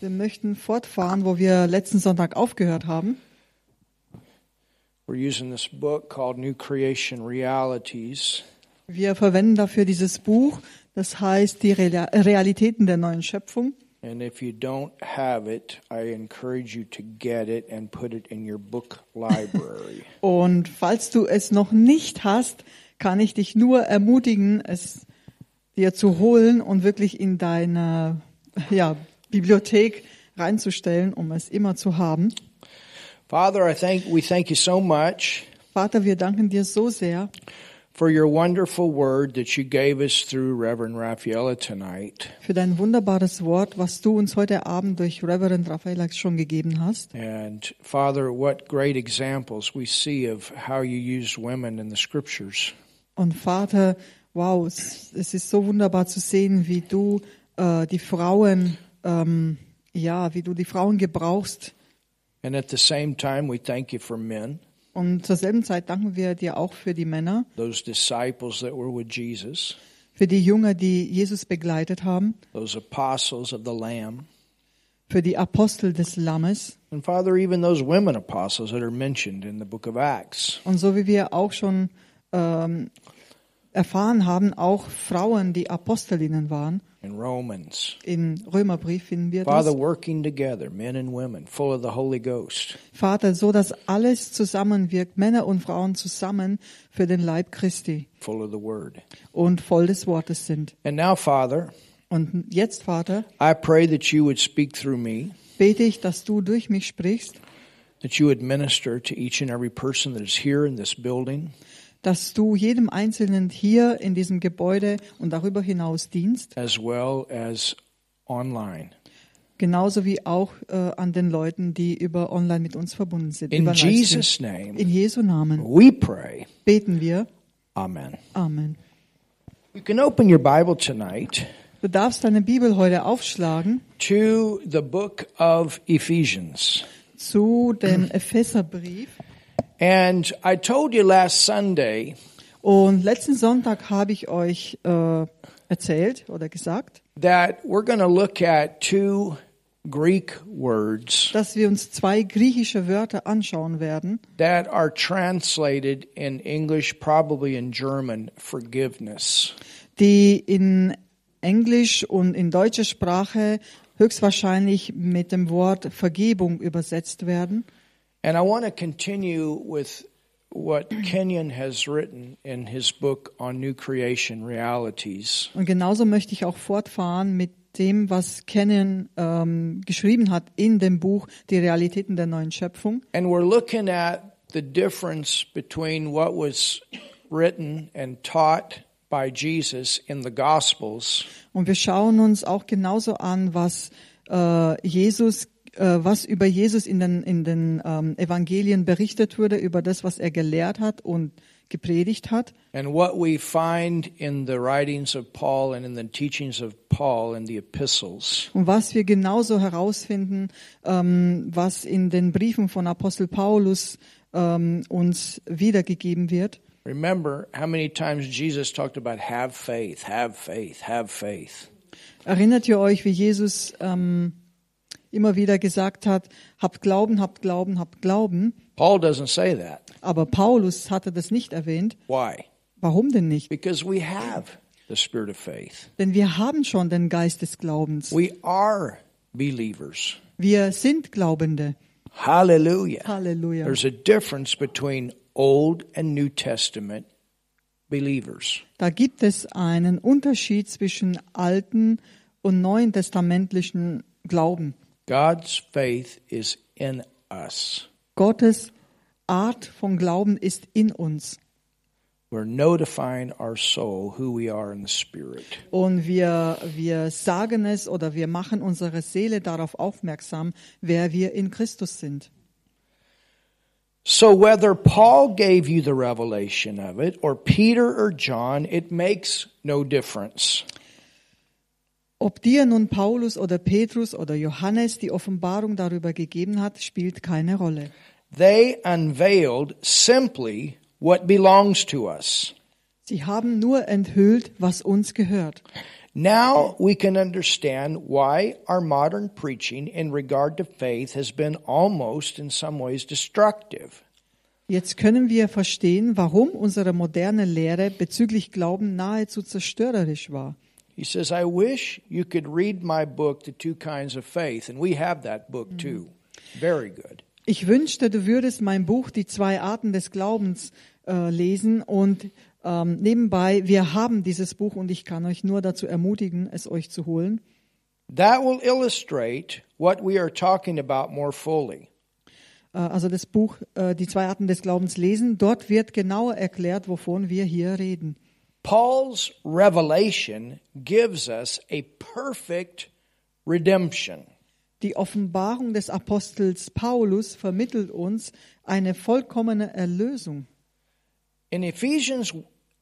Wir möchten fortfahren, wo wir letzten Sonntag aufgehört haben. Wir verwenden dafür dieses Buch, das heißt die Real- Realitäten der neuen Schöpfung. And if you don't have it, I encourage you to get it and put it in your book library. Und falls du es noch nicht hast, kann ich dich nur ermutigen, es dir zu holen und wirklich in deine ja, Bibliothek reinzustellen, um es immer zu haben. Father, I thank we thank you so much Vater, wir danken dir so sehr for your wonderful word that you gave us through Reverend Raffaella tonight. für dein wunderbares Wort, was du uns heute Abend durch Reverend Raphael schon gegeben hast. And Father, what great examples we see of how you used women in the scriptures. Und Vater, wow, es ist so wunderbar zu sehen, wie du äh, die Frauen, ähm, ja, wie du die Frauen gebrauchst. And at the same time, we thank you for men, Und zur selben Zeit danken wir dir auch für die Männer, those disciples that were with Jesus, für die Jünger, die Jesus begleitet haben, those apostles of the Lamb. für die Apostel des Lammes. And Father, even those women apostles that are mentioned in the book of Acts. Und so wie wir auch schon ähm, erfahren haben, auch Frauen, die Apostelinnen waren. In Romans. Im Römerbrief finden wir das. Father, working together, men and women, full of the Holy Ghost. Vater, so dass alles zusammenwirkt, Männer und Frauen zusammen für den Leib Christi full of the Word. und voll des Wortes sind. And now, Father, Und jetzt, Vater, I pray that you would speak through me, bete ich, dass du durch mich sprichst, that you would minister to each and every person that is here in this building, dass du jedem Einzelnen hier in diesem Gebäude und darüber hinaus dienst, as well as online. genauso wie auch äh, an den Leuten, die über online mit uns verbunden sind. In. Jesus' name, In Jesu Namen we pray. beten wir. Amen. Amen. You can open your Bible tonight Du darfst deine Bibel heute aufschlagen to the book of Ephesians. zu dem Epheserbrief. And I told you last Sunday Und letzten Sonntag habe ich euch äh, erzählt oder gesagt, that we're going to look at two Greek words dass wir uns zwei griechische Wörter anschauen werden, that are translated in English, probably in German, forgiveness. die in Englisch und in deutscher Sprache höchstwahrscheinlich mit dem Wort Vergebung übersetzt werden. And I want to continue with what Kenyon has written in his book on new creation realities. Und genauso möchte ich auch fortfahren mit dem, was Kennen ähm, geschrieben hat in dem Buch Die Realitäten der neuen Schöpfung. And we're looking at the difference between what was written and taught by Jesus in the Gospels Und wir schauen uns auch genauso an, was äh, Jesus, was über Jesus in den, in den ähm, Evangelien berichtet wurde, über das, was er gelehrt hat und gepredigt hat. and what we find in the writings of Paul and in the teachings of Paul in the epistles. Und was wir genauso herausfinden, ähm, was in den Briefen von Apostel Paulus ähm, uns wiedergegeben wird. Remember how many times Jesus talked about have faith, have faith, have faith. Erinnert ihr euch, wie Jesus ähm, immer wieder gesagt hat, habt Glauben, habt Glauben, habt Glauben. Paul doesn't say that. Aber Paulus hatte das nicht erwähnt. Why? Warum denn nicht? Because we have the spirit of faith. Denn wir haben schon den Geist des Glaubens. We are believers. Wir sind Glaubende. Hallelujah. Halleluja. There's a difference between Old and New Testament believers. Da gibt es einen Unterschied zwischen alten und neuen testamentlichen Glauben. God's faith is in us. Gottes Art von Glauben ist in uns. We're notifying our soul who we are in the Spirit. Und wir, wir sagen es oder wir machen unsere Seele darauf aufmerksam, wer wir in Christus sind. So whether Paul gave you the revelation of it, or Peter or John, it makes no difference. Ob dir nun Paulus oder Petrus oder Johannes die Offenbarung darüber gegeben hat, spielt keine Rolle. They unveiled simply what belongs to us. Sie haben nur enthüllt, was uns gehört. Now we can understand why our modern preaching in regard to faith has been almost in some ways destructive. Jetzt können wir verstehen, warum unsere moderne Lehre bezüglich Glauben nahezu zerstörerisch war. He says, I wish you could read my book, The Two Kinds of Faith, and we have that book too. Very good. Ich wünschte, du würdest mein Buch Die zwei Arten des Glaubens äh, lesen und ähm, nebenbei, wir haben dieses Buch und ich kann euch nur dazu ermutigen, es euch zu holen. That will illustrate what we are talking about more fully. Äh, also das Buch äh, Die zwei Arten des Glaubens lesen. Dort wird genauer erklärt, wovon wir hier reden. Paul's revelation gives us a perfect redemption. Die Offenbarung des Apostels Paulus vermittelt uns eine vollkommene Erlösung. In Ephesians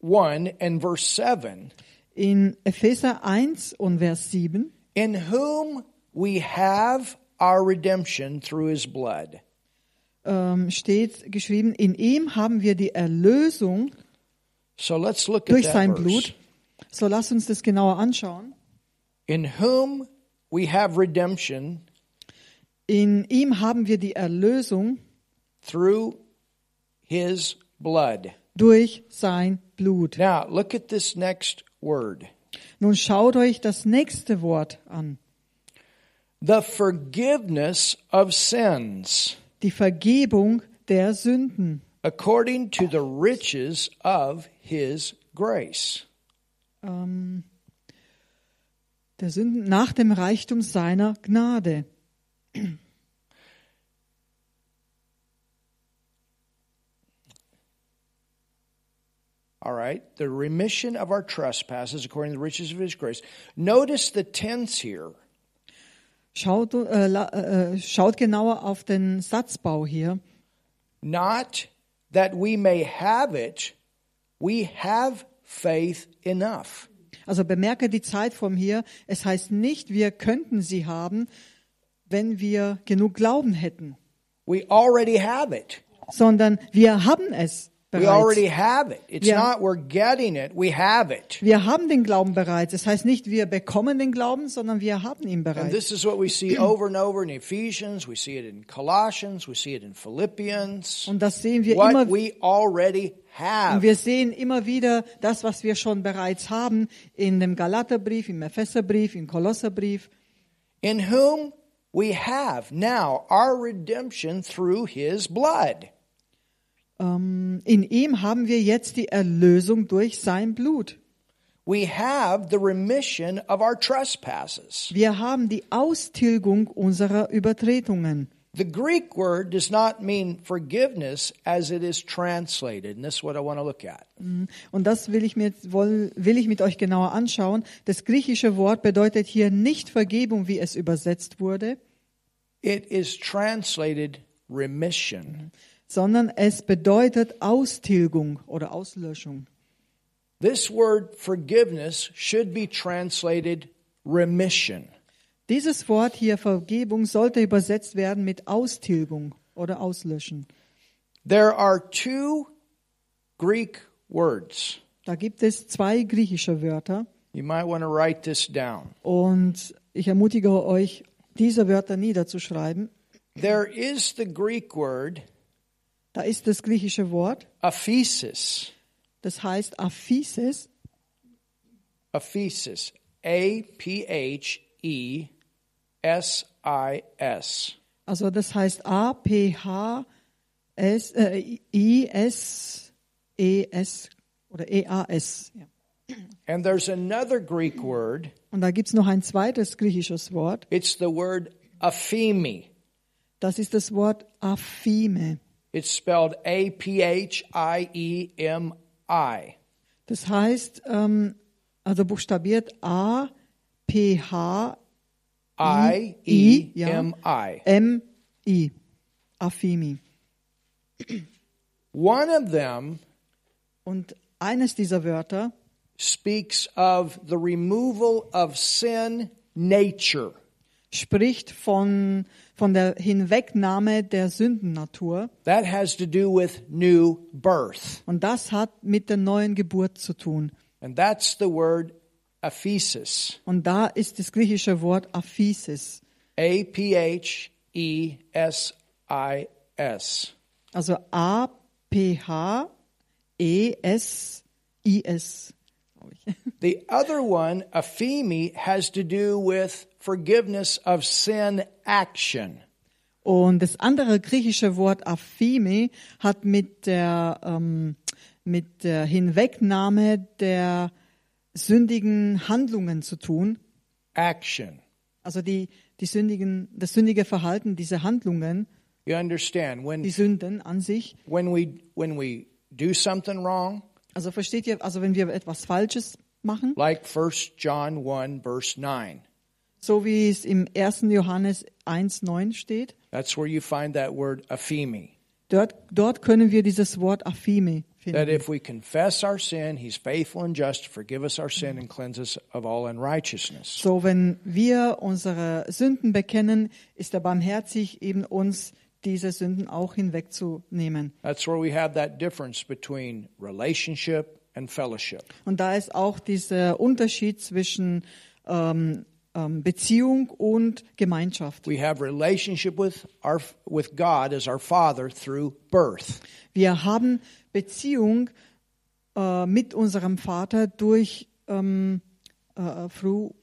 1 and verse 7, In Epheser 1 und Vers 7 in whom we have our redemption through his blood. ähm, steht geschrieben, in ihm haben wir die Erlösung So let's look at durch sein. Blut. So lass uns das genauer anschauen. In whom we have redemption In ihm haben wir die Erlösung through his blood. durch sein Blut. Now, look at this next word. Nun schaut euch das nächste Wort an. The forgiveness of sins Die Vergebung der Sünden. According to the riches of his grace. Ähm, der Sünden nach dem Reichtum seiner Gnade. All right, the remission of our trespasses according to the riches of his grace. Notice the tense here. Schaut, äh, la- äh, äh schaut genauer auf den Satzbau hier. Not that we may have it, we have faith enough. Also bemerke die Zeitform hier. Es heißt nicht, wir könnten sie haben, wenn wir genug Glauben hätten, We already have it. sondern wir haben es bereits. already have it. It's Yeah. not we're getting it, we have it. Wir haben den Glauben bereits. Es heißt nicht, wir bekommen den Glauben, sondern wir haben ihn And bereits. this is what we see over and over in Ephesians, we see it in Colossians, we see it in Philippians. Und das sehen wir What immer we already Und have. wir sehen immer wieder das, was wir schon bereits haben, in dem Galaterbrief, im Epheserbrief, im Kolosserbrief. In whom we have now our redemption through his blood. Ähm, in ihm haben wir jetzt die Erlösung durch sein Blut. We have the remission of our trespasses. Wir haben die Austilgung unserer Übertretungen. The Greek word does not mean forgiveness as it is translated, and this is what I want to look at. Und das will ich, mir, woll- will ich mit euch genauer anschauen. Das griechische Wort bedeutet hier nicht Vergebung, wie es übersetzt wurde, It is translated remission. Sondern es bedeutet Austilgung oder Auslöschung. This word forgiveness should be translated remission. Dieses Wort hier Vergebung sollte übersetzt werden mit Austilgung oder Auslöschen. There are two Greek words. Da gibt es zwei griechische Wörter You might want to write this down. und ich ermutige euch, diese Wörter niederzuschreiben. There is the Greek word Da ist das griechische Wort, aphesis. das heißt Aphises, Aphesis. A P H E S I S. also das heißt A P H S äh, I S E S oder E A S. Ja. And there's another Greek word. Und da gibt's noch ein zweites griechisches Wort, It's the word aphemi. das ist das Wort Aphime. It's spelled A P H I E M I. Das heißt, ähm, also buchstabiert A P H I E. M I. M I Aphimi. One of them Und eines dieser Wörter speaks of the removal of sin nature. Spricht von, von der Hinwegnahme der Sündennatur. That has to do with new birth. Und das hat mit der neuen Geburt zu tun. And that's the word aphesis. Und da ist das griechische Wort Aphesis. A P H E S I S. Also A P H E S I S. The other one, aphemi, has to do with forgiveness of sin action. Und das andere griechische Wort Aphime hat mit der, ähm, mit der Hinwegnahme der sündigen Handlungen zu tun. Action. Also die, die sündigen, das sündige Verhalten, diese Handlungen, You understand die when Sünden an sich. when we when we do something wrong, Also versteht ihr, also wenn wir etwas Falsches machen, like 1 John 1 verse 9. so wie es im 1. Johannes 1,9 steht, That's where you find that word aphemi. dort, dort können wir dieses Wort That finden. if we confess our sin, he's faithful and just to forgive us our sin and cleanse us of all unrighteousness. So, wenn wir unsere Sünden bekennen, ist er barmherzig, eben uns diese Sünden auch hinwegzunehmen. That's where we have that difference between relationship and fellowship. Und da ist auch dieser Unterschied zwischen ähm, Beziehung und Gemeinschaft. We have relationship with our with God as our Father through birth. Wir haben Beziehung äh, mit unserem Vater durch, ähm, äh, through,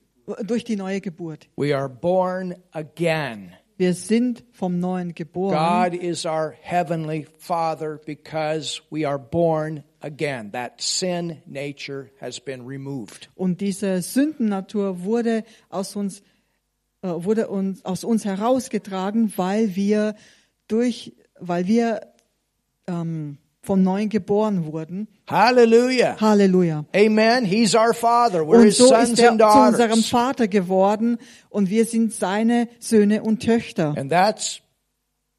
durch die neue Geburt. We are born again. Wir sind vom Neuen geboren. God is our heavenly Father because we are born again. That sin nature has been removed. Und diese Sündennatur wurde aus uns, äh, wurde uns, aus uns herausgetragen, weil wir durch, weil wir ähm, vom Neuen geboren wurden. Hallelujah. Halleluja. Amen. He's our Father. We're Und His so sons ist er and zu unserem daughters. Vater geworden und wir sind seine Söhne und Töchter. And that's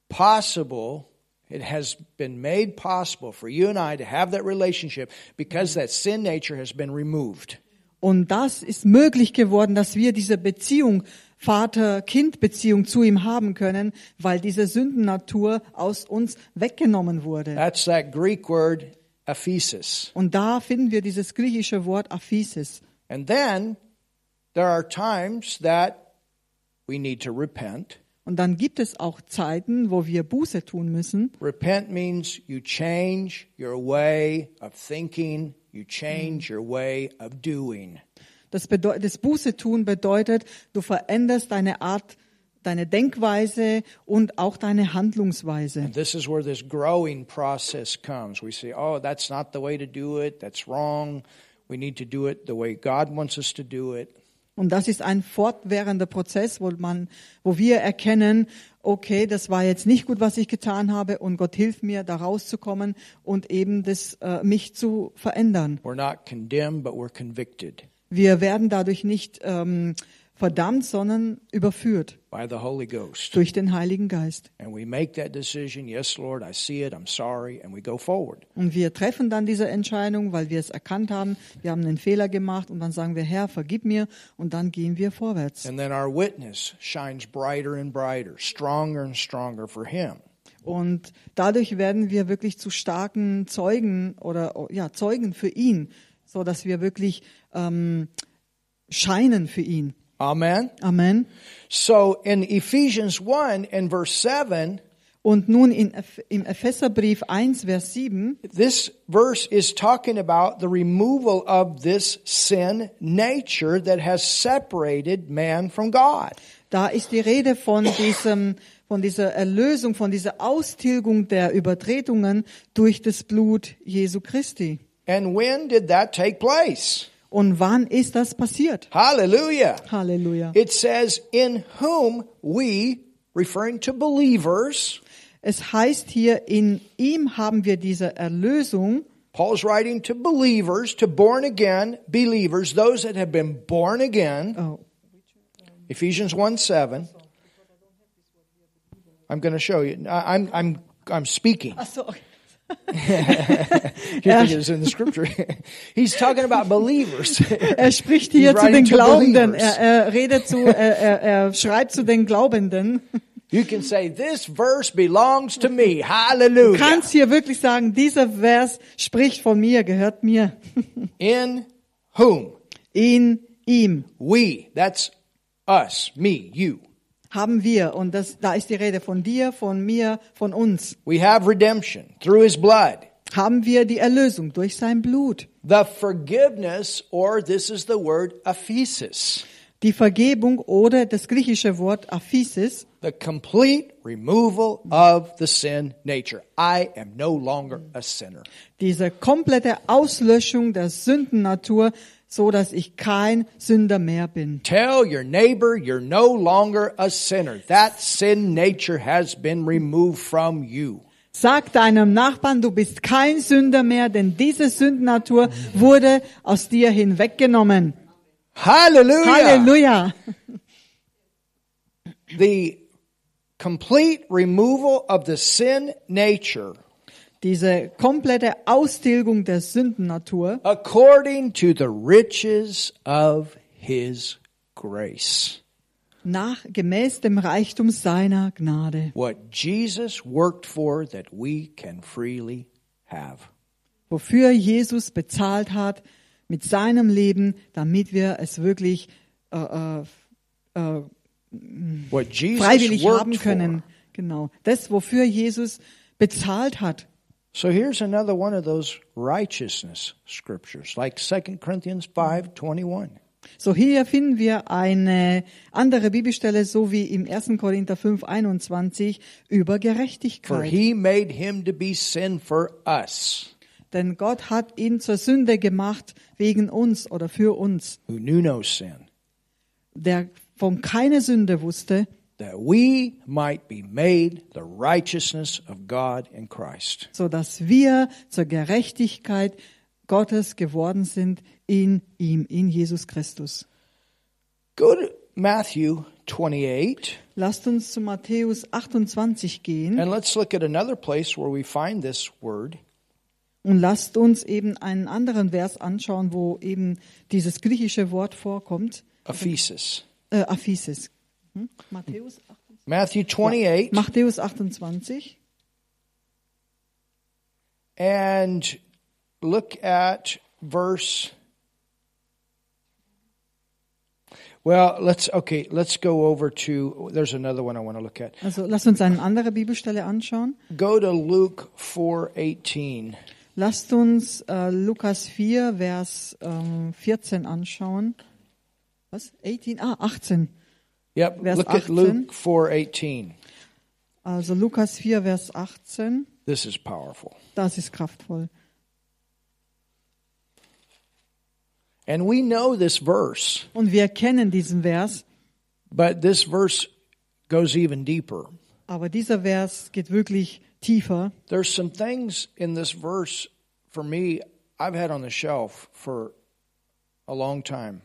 possible. It has been made possible for you and I to have that relationship because that sin nature has been removed. Und das ist möglich geworden, dass wir diese Beziehung, Vater-Kind-Beziehung zu ihm haben können, weil diese Sündennatur aus uns weggenommen wurde. That's that Greek word aphesis. Und da finden wir dieses griechische Wort Aphesis. And then there are times that we need to repent. Und dann gibt es auch Zeiten, wo wir Buße tun müssen. Repent means you change your way of thinking, you change your way of doing. Das, das Buße tun bedeutet, du veränderst deine Art, deine Denkweise und auch deine Handlungsweise. And this is where this growing process comes. We say, oh, that's not the way to do it. That's wrong. We need to do it the way God wants us to do it. Und das ist ein fortwährender Prozess, wo man, wo wir erkennen, okay, das war jetzt nicht gut, was ich getan habe, und Gott hilft mir, da rauszukommen und eben das, äh, mich zu verändern. We're not condemned, but we're convicted Wir werden dadurch nicht ähm, verdammt, sondern überführt by the Holy Ghost. durch den Heiligen Geist. And we make that decision. Yes, Lord, I see it. I'm sorry. And we go forward. Und wir treffen dann diese Entscheidung, weil wir es erkannt haben, wir haben einen Fehler gemacht und dann sagen wir, Herr, vergib mir und dann gehen wir vorwärts. And then our witness shines brighter and brighter, stronger and stronger for Him. Und dadurch werden wir wirklich zu starken Zeugen oder ja, Zeugen für ihn, so dass wir wirklich ähm, scheinen für ihn. Amen. Amen. So in Ephesians 1 and verse 7, Und nun in, im Epheserbrief 1, Vers 7, this verse is talking about the removal of this sin nature that has separated man from God. da ist die Rede von diesem, von dieser Erlösung, von dieser Austilgung der Übertretungen durch das Blut Jesu Christi. And when did that take place? Und wann ist das passiert? Hallelujah. Halleluja. It says, in whom we, referring to believers, Es heißt hier, in ihm haben wir diese Erlösung. Paul's writing to believers, to born again believers, those that have been born again. Oh, Ephesians 1 7. I'm going to show you. I'm, I'm, I'm speaking. ach so, okay. Er spricht hier zu den Glaubenden. Er, er redet zu, er, er, er schreibt zu den Glaubenden. You can say, This verse belongs to me. Du Hallelujah. kannst hier wirklich sagen, dieser Vers spricht von mir, gehört mir. In whom? In ihm We, that's us, me, you. Haben wir, und das, da ist die Rede von dir, von mir, von uns, We have redemption through his blood. haben wir die Erlösung durch sein Blut. The forgiveness, or this is the word aphesis, Die Vergebung oder das griechische Wort Aphisis, the complete removal of the sin nature. I am no longer a sinner. diese komplette Auslöschung der Sündennatur, so dass ich kein Sünder mehr bin. Tell your neighbor you're no longer a sinner. That sin nature has been removed from you. Sag deinem Nachbarn, du bist kein Sünder mehr, denn diese Sündennatur wurde aus dir hinweggenommen. Hallelujah. Halleluja. The complete removal of the sin nature Diese komplette Austilgung der Sündennatur according to the riches of his grace. nach gemäß dem Reichtum seiner Gnade. What Jesus worked for that we can freely have. Wofür Jesus bezahlt hat mit seinem Leben, damit wir es wirklich äh, äh, äh, What Jesus freiwillig haben können. for. Genau. Das, wofür Jesus bezahlt hat. So here's another one of those righteousness scriptures, like 2 Corinthians 5:21. So hier finden wir eine andere Bibelstelle, so wie im 1. Korinther 5, 21, über For Gerechtigkeit. he made him to be sin for us, Denn Gott hat ihn zur Sünde gemacht wegen uns oder für uns, who knew no sin, der von keiner Sünde wusste, that we might be made the righteousness of God in Christ. so dass wir zur Gerechtigkeit Gottes geworden sind in ihm, in Jesus Christus. Go to Matthew 28 Lasst uns zu Matthäus 28 gehen and let's look at another place where we find this word. und lasst uns eben einen anderen Vers anschauen, wo eben dieses griechische Wort vorkommt, Ephesus. äh, Aphisis. Hm? Matthäus, Matthew 28 Matthäus 28 and look at verse Well, let's okay, let's go over to there's another one I want to look at. Also lasst uns eine andere Bibelstelle anschauen. Go to Luke 4:18. Lasst uns äh, Lukas 4, Vers ähm, 14 anschauen. Was? 18? Ah, 18. Yep, Vers look at 18. Luke 4:18. Also Lukas 4, Vers 18. This is powerful. Das ist kraftvoll. And we know this verse, Und wir kennen diesen Vers, but this verse goes even deeper. aber dieser Vers geht wirklich tiefer. There's some things in this verse for me I've had on the shelf for a long time.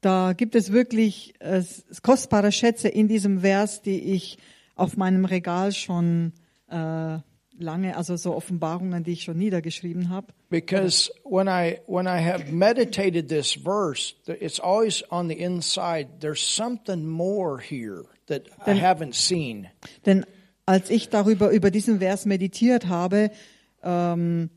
Da gibt es wirklich äh, kostbare Schätze in diesem Vers, die ich auf meinem Regal schon äh, lange, also so Offenbarungen, die ich schon niedergeschrieben habe. Because when I when I have meditated this verse, it's always on the inside. There's something more here that I haven't seen. Denn als ich darüber über diesen Vers meditiert habe, ähm,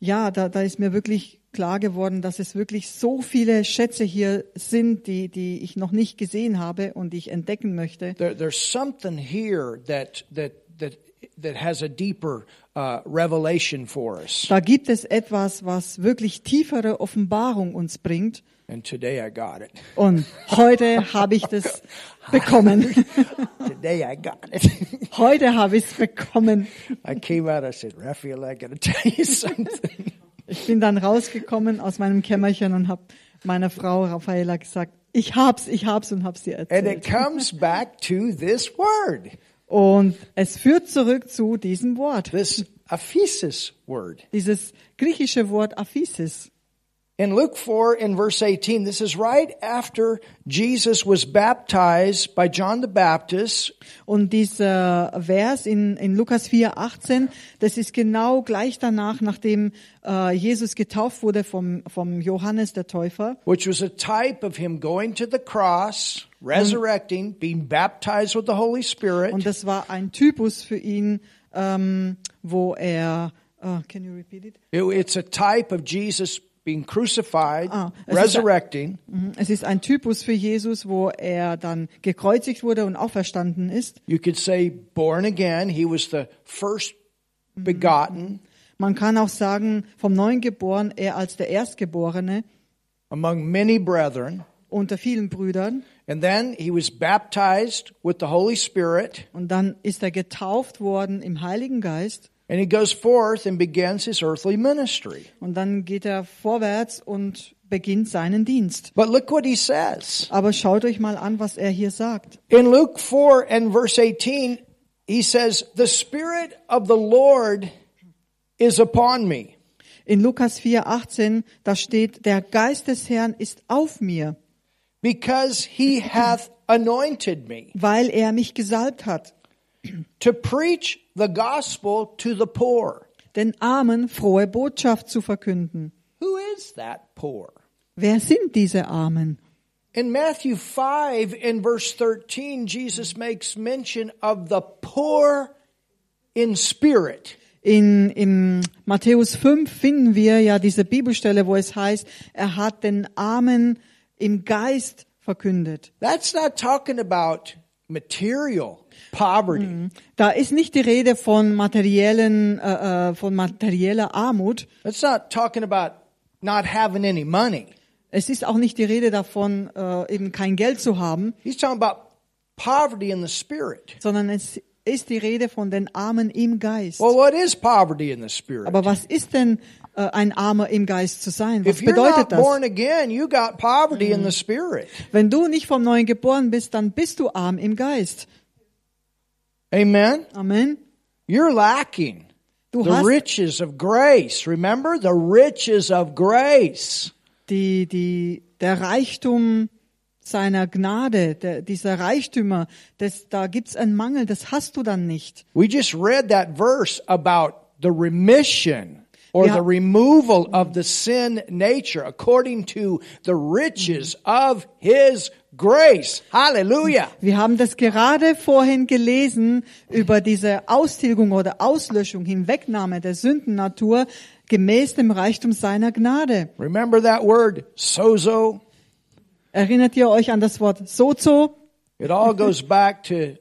ja, da, da ist mir wirklich klar geworden, dass es wirklich so viele Schätze hier sind, die, die ich noch nicht gesehen habe und die ich entdecken möchte. There, there's something here that that that that has a deeper uh, revelation for us. Da gibt es etwas, was wirklich tiefere Offenbarung uns bringt. And today I got it. Und heute habe ich das bekommen. Today I got it. Heute habe ich es bekommen. I came out. I said, Raphael, I got to tell you something. Ich bin dann rausgekommen aus meinem Kämmerchen und habe meiner Frau Raffaella gesagt, ich hab's, ich hab's und hab's ihr And erzählt. it comes back to this word, Und es führt zurück zu diesem Wort, this aphesis word. dieses griechische Wort Aphisis. In Luke 4 in verse 18, this is right after Jesus was baptized by John the Baptist. Und dieser Vers in, in Lukas 4, 18, das ist genau gleich danach, nachdem äh, Jesus getauft wurde vom, vom Johannes der Täufer. which was a type of him going to the cross, resurrecting, being baptized with the Holy Spirit, Und das war ein Typus für ihn, ähm, wo er, uh, can you repeat it? It- it's a type of Jesus being crucified, Ah, es ist- resurrecting. Mhm. Es ist ein Typus für Jesus, wo er dann gekreuzigt wurde und auferstanden ist. You could say born again. He was the first begotten Man kann auch sagen, vom Neuen geboren, er als der Erstgeborene among many brethren. unter vielen Brüdern. And then he was baptized with the Holy Spirit. Und dann ist er getauft worden im Heiligen Geist. And he goes forth and begins his earthly ministry. Und dann geht er vorwärts und beginnt seinen Dienst. But look what he says. Aber schaut euch mal an, was er hier sagt. In Luke 4 and verse 18, he says, The Spirit of the Lord is upon me. In Lukas 4, 18, da steht, der Geist des Herrn ist auf mir, because he hath anointed me weil er mich gesalbt hat, to preach the gospel to the poor. den Armen frohe Botschaft zu verkünden. Who is that poor? Wer sind diese Armen? In Matthew 5 in verse 13, Jesus makes mention of the poor in spirit. In, in Matthäus 5 finden wir ja diese Bibelstelle, wo es heißt, er hat den Armen im Geist verkündet. That's not talking about material poverty. Da ist nicht die Rede von materiellen, äh, äh, von materieller Armut. That's not talking about not having any money. Es ist auch nicht die Rede davon, äh, eben kein Geld zu haben, He's talking about poverty in the spirit. sondern es ist die Rede von den Armen im Geist. Well, what is poverty in the spirit? Aber was ist denn äh, ein Armer im Geist zu sein? Was If you're bedeutet not das? born again, you got poverty in the spirit. Wenn du nicht vom Neuen geboren bist, dann bist du arm im Geist. Amen. Amen. You're lacking Du the hast riches of grace. Remember the riches of grace. die, die, der Reichtum seiner Gnade, der, dieser Reichtümer, das, da gibt's einen Mangel, das hast du dann nicht. We just read that verse about the remission or Yeah. the removal of the sin nature according to the riches of his grace. Hallelujah. Wir haben das gerade vorhin gelesen über diese Austilgung oder Auslöschung, Hinwegnahme der Sündennatur gemäß dem Reichtum seiner Gnade. Remember that word sozo? Erinnert ihr euch an das Wort Sozo? It all goes back to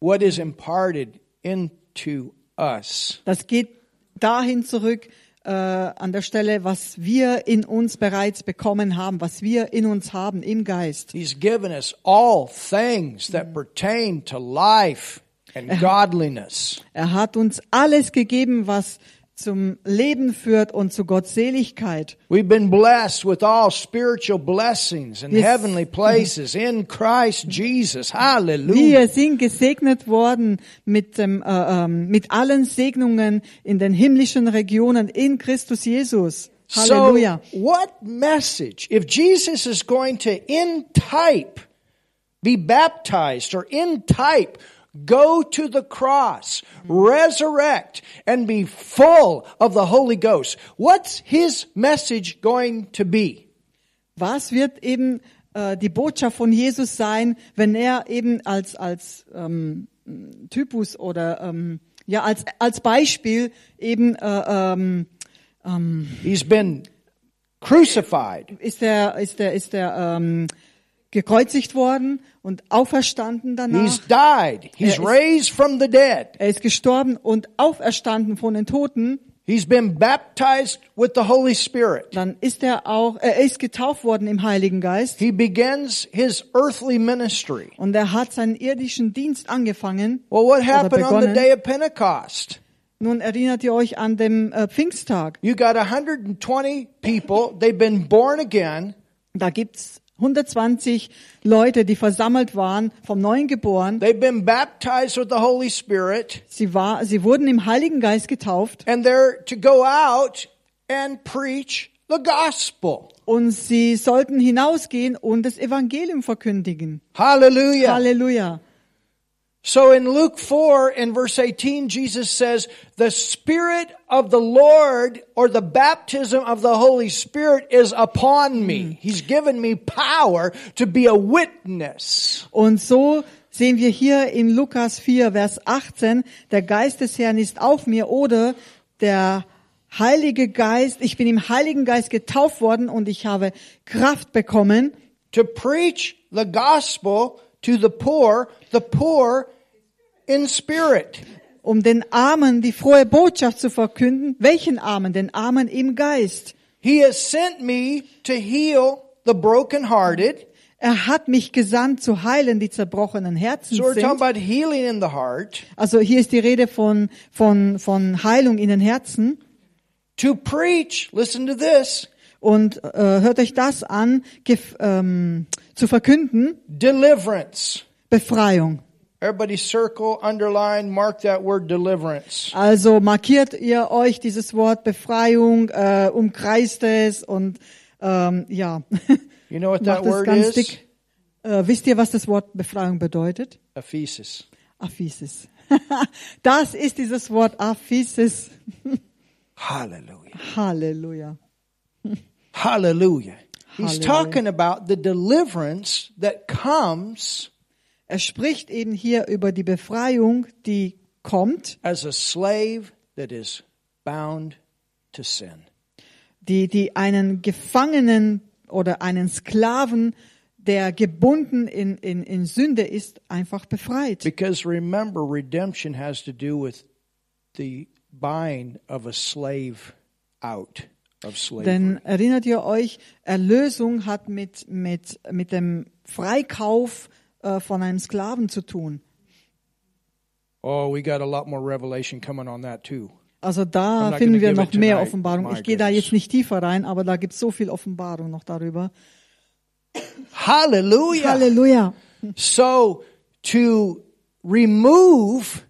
what is imparted into us. Das geht dahin zurück äh, an der Stelle, was wir in uns bereits bekommen haben, was wir in uns haben im Geist. He's given us all things that pertain to life and godliness. Er hat uns alles gegeben, was zum Leben führt und zu Gottseligkeit. We've been blessed with all spiritual blessings in Yes. heavenly places in Christ Jesus. Hallelujah. Wir sind gesegnet worden mit, dem, äh, ähm, mit allen Segnungen in den himmlischen Regionen in Christus Jesus. So, Halleluja. what message? If Jesus is going to, in type, be baptized, or in type, go to the cross, resurrect, and be full of the Holy Ghost, what's his message going to be? Was wird eben äh, die Botschaft von Jesus sein, wenn er eben als als ähm, Typus oder ähm, ja als als Beispiel eben äh, ähm, He's been crucified. ist er ist er ist er ähm, gekreuzigt worden und auferstanden danach. He's died. He's Er ist- raised from the dead. er ist gestorben und auferstanden von den Toten. He's been baptized with the Holy Spirit. Dann ist er auch er ist getauft worden im Heiligen Geist He begins his earthly ministry. und er hat seinen irdischen Dienst angefangen. Well, what happened on the day of Pentecost? Nun erinnert ihr euch an den äh, Pfingsttag. You got 120 people. They've been born again. Da gibt's 120 Leute, die versammelt waren, vom Neuen geboren. They've been baptized with the Holy Spirit. Sie, war, sie wurden im Heiligen Geist getauft And they're to go out and preach the gospel. und sie sollten hinausgehen und das Evangelium verkündigen. Hallelujah. Halleluja. So in Luke 4 and verse 18, Jesus says, the Spirit of the Lord or the baptism of the Holy Spirit is upon me. He's given me power to be a witness. Und so sehen wir hier in Lukas 4, Vers 18, der Geist des Herrn ist auf mir oder der Heilige Geist, ich bin im Heiligen Geist getauft worden und ich habe Kraft bekommen, to preach the gospel to the poor, the poor in spirit. um den Armen die frohe Botschaft zu verkünden. Welchen Armen? Den Armen im Geist. He has sent me to heal the brokenhearted. Er hat mich gesandt zu heilen, die zerbrochenen Herzen So we're talking sind. about healing in the heart, Also hier ist die Rede von, von, von Heilung in den Herzen. to preach, listen to this, Und äh, hört euch das an, ähm, zu verkünden, deliverance. Befreiung. Everybody circle, underline, mark that word deliverance. Also markiert ihr euch dieses Wort Befreiung, äh, umkreist es und ähm, ja, You know what that word ganz is? dick. Äh, wisst ihr, was das Wort Befreiung bedeutet? Aphesis. Aphesis. das ist dieses Wort Aphesis. Hallelujah. Halleluja. Hallelujah. He's talking about the deliverance that comes Er spricht eben hier über die Befreiung, die kommt, as a slave that is bound to sin. die, die einen Gefangenen oder einen Sklaven, der gebunden in, in, in Sünde ist, einfach befreit. Because remember, redemption has to do with the buying of a slave out. Denn erinnert ihr euch, Erlösung hat mit, mit, mit dem Freikauf äh, von einem Sklaven zu tun. oh, we got a lot more revelation coming on that too. Also da finden wir noch mehr tonight. Offenbarung. Ich gehe da jetzt nicht tiefer rein, aber da gibt es so viel Offenbarung noch darüber. Hallelujah. Halleluja. So to remove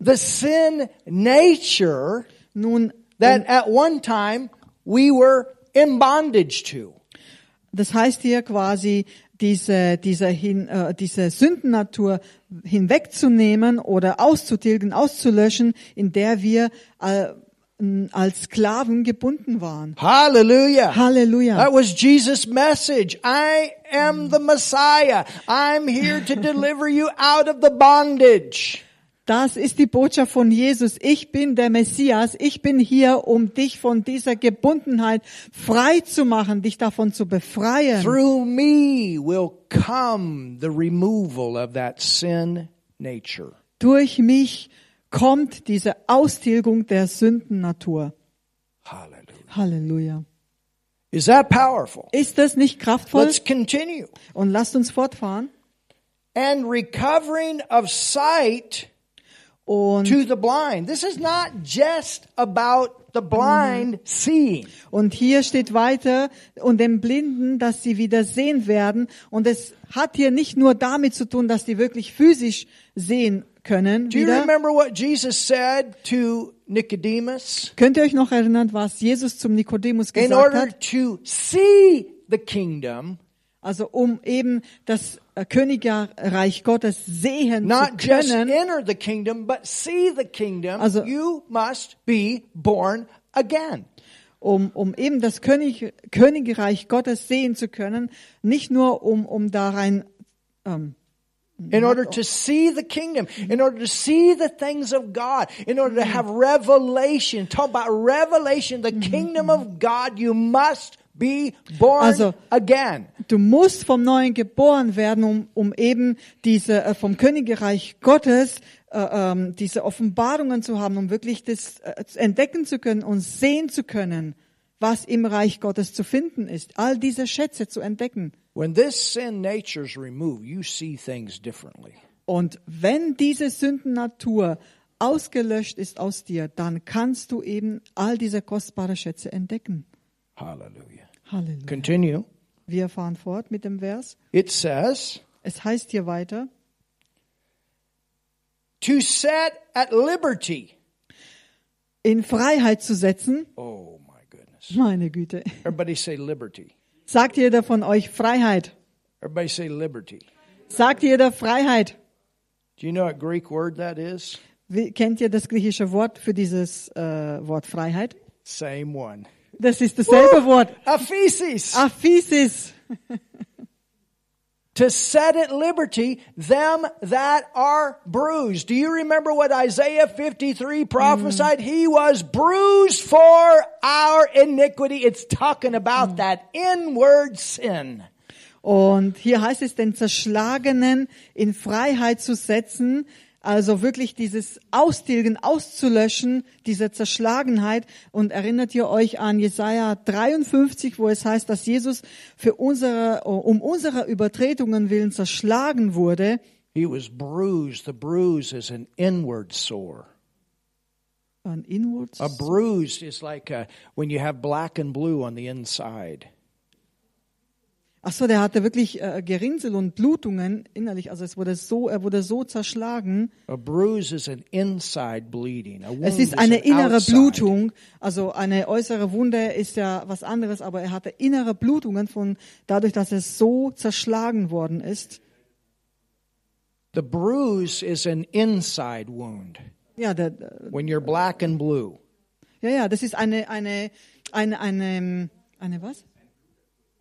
the sin nature Nun, that at one time we were in bondage to. das heißt hier quasi, diese, diese, hin, äh, diese Sündennatur hinwegzunehmen oder auszutilgen, auszulöschen, in der wir äh, als Sklaven gebunden waren. Hallelujah. Halleluja. That was Jesus' message. I am the Messiah. I'm here to deliver you out of the bondage. Das ist die Botschaft von Jesus. Ich bin der Messias. Ich bin hier, um dich von dieser Gebundenheit frei zu machen, dich davon zu befreien. Through me will come the removal of that sin nature. Durch mich kommt diese Austilgung der Sündennatur. Hallelujah. Halleluja. Is that powerful? Ist das nicht kraftvoll? Let's continue. Und lasst uns fortfahren. And recovering of sight Und, to the blind. This is not just about the blind seeing. und hier steht weiter, und den Blinden, dass sie wieder sehen werden. Und es hat hier nicht nur damit zu tun, dass die wirklich physisch sehen können. Do you Wieder. remember what Jesus said to Nicodemus? Könnt ihr euch noch erinnern, was Jesus zum Nikodemus In gesagt order hat? to see the kingdom, Also um eben das Königreich Gottes sehen not zu just können. enter the kingdom, but see the kingdom, Also- you must be born again. um, um eben das König, Königreich Gottes sehen zu können, nicht nur um, um da rein, ähm, In order to see the kingdom, in order to see the things of God, in order to have revelation, talk about revelation, the kingdom of God, you must be born Also- again. du musst vom Neuen geboren werden, um, um eben diese äh, vom Königreich Gottes äh, ähm, diese Offenbarungen zu haben, um wirklich das äh, entdecken zu können und sehen zu können, was im Reich Gottes zu finden ist. All diese Schätze zu entdecken. When this sin nature is removed, you see things differently. Und wenn diese Sündennatur ausgelöscht ist aus dir, dann kannst du eben all diese kostbare Schätze entdecken. Hallelujah. Halleluja. Continue. Wir fahren fort mit dem Vers. It says, Es heißt hier weiter, to set at liberty. in Freiheit zu setzen. Oh my goodness. Meine Güte. Everybody say liberty. Sagt jeder von euch Freiheit? Everybody say liberty. Sagt jeder Freiheit? Do you know what Greek word that is? Wie, kennt ihr das griechische Wort für dieses äh, Wort Freiheit? Same one. Das ist dasselbe Wort. Aphesis. Aphesis. to set at liberty them that are bruised. Do you remember what Isaiah 53 prophesied? Mm. He was bruised for our iniquity. It's talking about mm. that inward sin. Und hier heißt es, den Zerschlagenen in Freiheit zu setzen, also wirklich dieses Austilgen, auszulöschen, diese Zerschlagenheit. Und erinnert ihr euch an Jesaja 53, wo es heißt, dass Jesus für unsere, um unserer Übertretungen willen zerschlagen wurde. He was bruised. The bruise is an inward sore. An inwards. A bruised is like uh when you have black and blue on the inside. Ach so, der hatte wirklich äh, Gerinnsel und Blutungen innerlich. Also es wurde so, er wurde so zerschlagen. A bruise is an inside bleeding. A wound Es ist is eine innere outside. Blutung. Also eine äußere Wunde ist ja was anderes, aber er hatte innere Blutungen von dadurch, dass er so zerschlagen worden ist. The bruise is an inside wound. Ja, der, When you're black and blue. ja, ja, das ist eine, eine, eine, eine, eine was?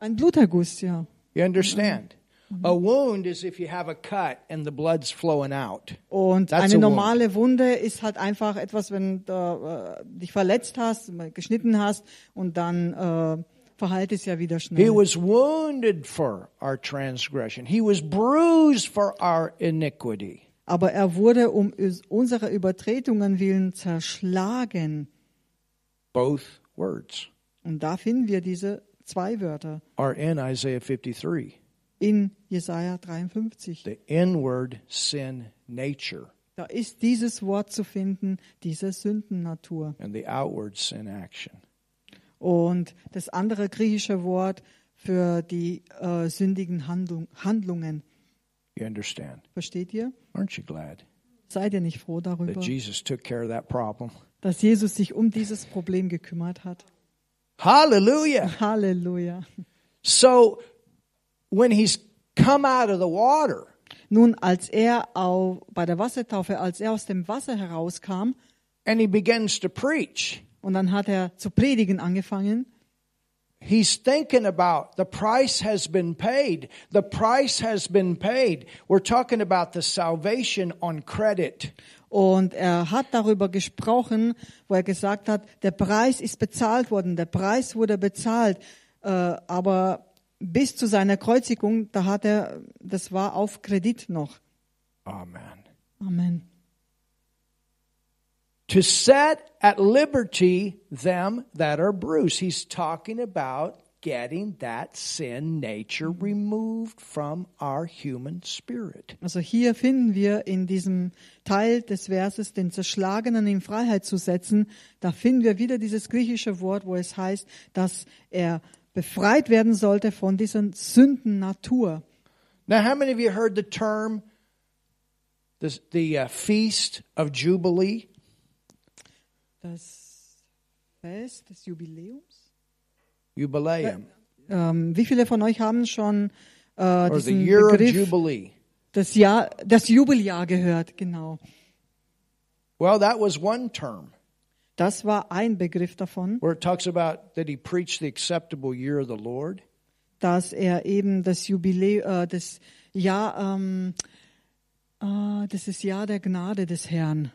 Ein Bluterguss, ja. You understand? A wound is if you have a cut and the blood's flowing out. Und That's eine normale Wunde ist halt einfach etwas, wenn du äh, dich verletzt hast, geschnitten hast und dann äh, verheilt es ja wieder He schnell. was wounded for our transgression. He was bruised for our iniquity. Aber er wurde um unserer Übertretungen willen zerschlagen. Both words Und da finden wir diese zwei Wörter are in Isaiah 53. in Jesaja 53. The inward sin nature Da ist dieses Wort zu finden, diese Sündennatur. and the outward sin action. Und das andere griechische Wort für die äh, sündigen Handlung, Handlungen. You understand? Versteht ihr? Aren't you glad Seid ihr nicht froh darüber, that Jesus took care of that problem? dass Jesus sich um dieses Problem gekümmert hat? Hallelujah. Hallelujah. So when he's come out of the water, Nun, als er au, bei der Wassertaufe, als er aus dem Wasser herauskam and he begins to preach, und dann hat er zu predigen angefangen, he's thinking about the price has been paid. The price has been paid. We're talking about the salvation on credit. Und er hat darüber gesprochen, wo er gesagt hat, der Preis ist bezahlt worden, der Preis wurde bezahlt, äh, aber bis zu seiner Kreuzigung, da hat er, das war auf Kredit noch. Amen. Amen. To set at liberty them that are bruised. He's talking about getting that sin nature removed from our human spirit. Also hier finden wir in diesem Teil des Verses den Zerschlagenen in Freiheit zu setzen. Da finden wir wieder dieses griechische Wort, wo es heißt, dass er befreit werden sollte von dieser Sündennatur. Now, how many of you heard the term the, the uh, Feast of Jubilee? Das Fest des Jubiläums? Jubileum. Ähm, wie viele von euch haben schon äh, diesen Begriff, Jubilee. das, Jahr, das Jubeljahr gehört? Genau. Well, that was one term Das war ein Begriff davon, where it talks about that he preached the acceptable year of the Lord. dass er eben das Jubiläum, äh, das Jahr, ähm, äh, das ist Jahr der Gnade des Herrn.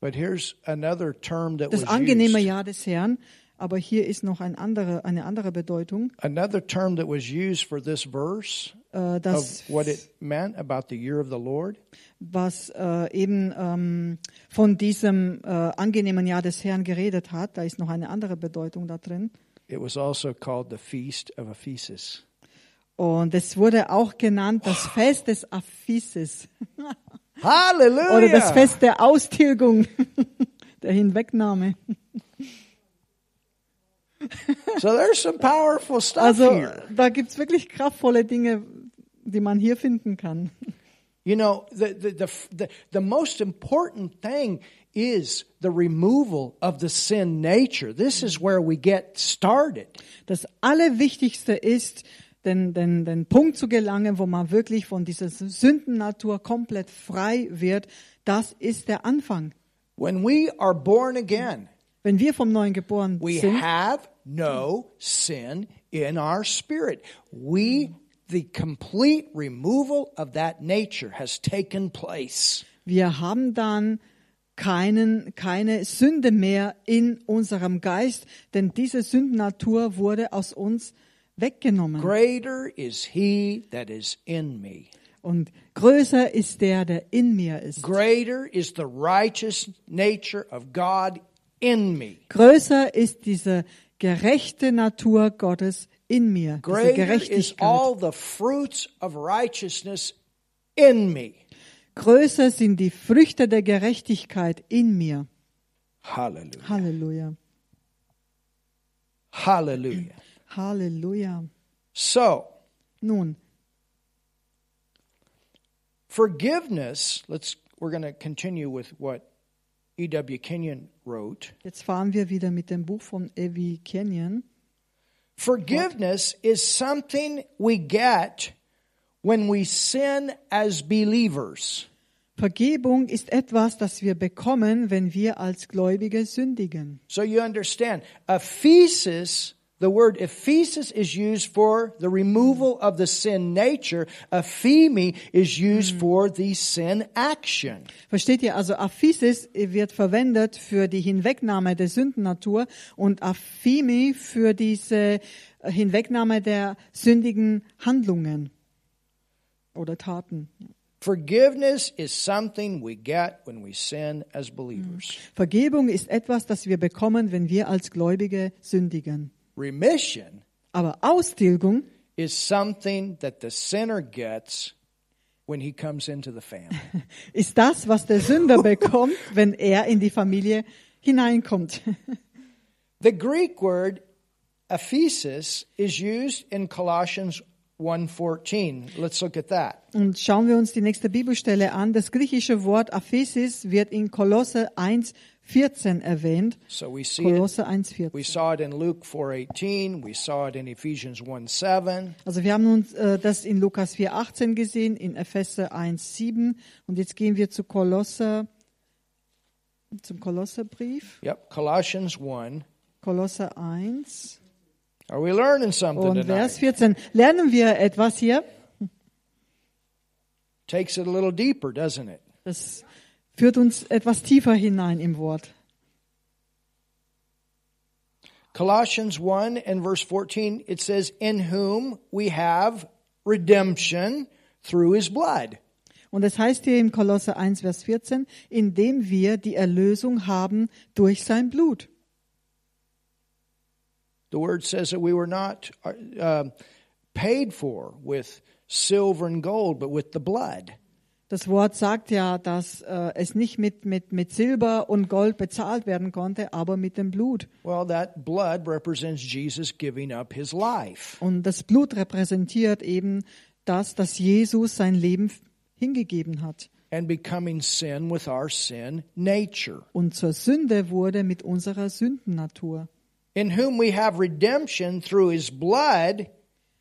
But here's another term that Das was angenehme. Jahr des Herrn. Aber hier ist noch ein andere, eine andere Bedeutung, Another term that was used for this verse of das, what it meant about the year of the Lord was äh, eben ähm, von diesem äh, angenehmen Jahr des Herrn geredet hat. Da ist noch eine andere Bedeutung da drin. It was also called the Feast of Ephesus. Und es wurde auch genannt das Fest des Aphises Hallelujah! oder das Fest der Austilgung, der Hinwegnahme. So there's some powerful stuff Also here. da gibt's wirklich kraftvolle Dinge, die man hier finden kann. You know, the, the, the, the, the most important thing is the removal of the sin nature. This is where we get started. Das Allerwichtigste ist, den, den, den Punkt zu gelangen, wo man wirklich von dieser Sündennatur komplett frei wird. Das ist der Anfang. When we are born again, Wenn wir vom Neuen geboren we sind, have no sin in our spirit. We the complete removal of that nature has taken place. Wir haben dann keinen, keine Sünde mehr in unserem Geist, denn diese Sündennatur wurde aus uns weggenommen. Greater is he that is in me. Und größer ist der, der in mir ist. Greater is the righteous nature of God in me. Größer ist diese gerechte Natur Gottes in mir, diese Gerechtigkeit. all the fruits of righteousness in me. Größer sind die Früchte der Gerechtigkeit in mir. Hallelujah. Halleluja. Hallelujah. Halleluja. So, Nun, forgiveness, let's we're going to continue with what E.W. Kenyon wrote. jetzt fahren wir wieder mit dem Buch von Evi Kenyon. Forgiveness is something we get when we sin as believers. Vergebung ist etwas, das wir bekommen, wenn wir als Gläubige sündigen. So you understand, aphesis, the word aphesis is used for the removal of the sin nature. Aphemi is used for the sin action. Versteht ihr? Also Aphisis wird verwendet für die Hinwegnahme der Sündennatur und Aphimi für diese Hinwegnahme der sündigen Handlungen oder Taten. Forgiveness is something we get when we sin as believers. Vergebung ist etwas, das wir bekommen, wenn wir als Gläubige sündigen. Remission Aber Austilgung is something that the sinner gets when he comes into the family. ist das, was der Sünder bekommt, wenn er in die Familie hineinkommt. The Greek word aphesis is used in Colossians 1:14. Let's look at that. Und schauen wir uns die nächste Bibelstelle an. Das griechische Wort Aphesis wird in Kolosse 1,14 erwähnt. So we see Kolosse we 1,14. saw it in Luke 4:18, we saw it in Ephesians 1:7. Also wir haben uns äh, das in Lukas 4,18 gesehen, in Epheser 1,7 und jetzt gehen wir zu Kolosser, zum Kolosserbrief, Yep, Colossians 1. Kolosser 1 Are we learning something und Vers tonight? 14. Lernen wir etwas hier? Takes it a little deeper, doesn't it? Das führt uns etwas tiefer hinein im Wort. Colossians 1 and verse 14, it says, In whom we have redemption through his blood. Und es heißt hier im Kolosser 1, Vers 14, indem wir die Erlösung haben durch sein Blut. The word says that we were not uh, paid for with silver and gold, but with the blood. Das Wort sagt ja, dass äh, es nicht mit, mit, mit Silber und Gold bezahlt werden konnte, aber mit dem Blut. Well, that blood represents Jesus giving up his life. Und das Blut repräsentiert eben das, dass Jesus sein Leben hingegeben hat and becoming sin with our sin nature, und zur Sünde wurde mit unserer Sündennatur. in whom we have redemption through his blood,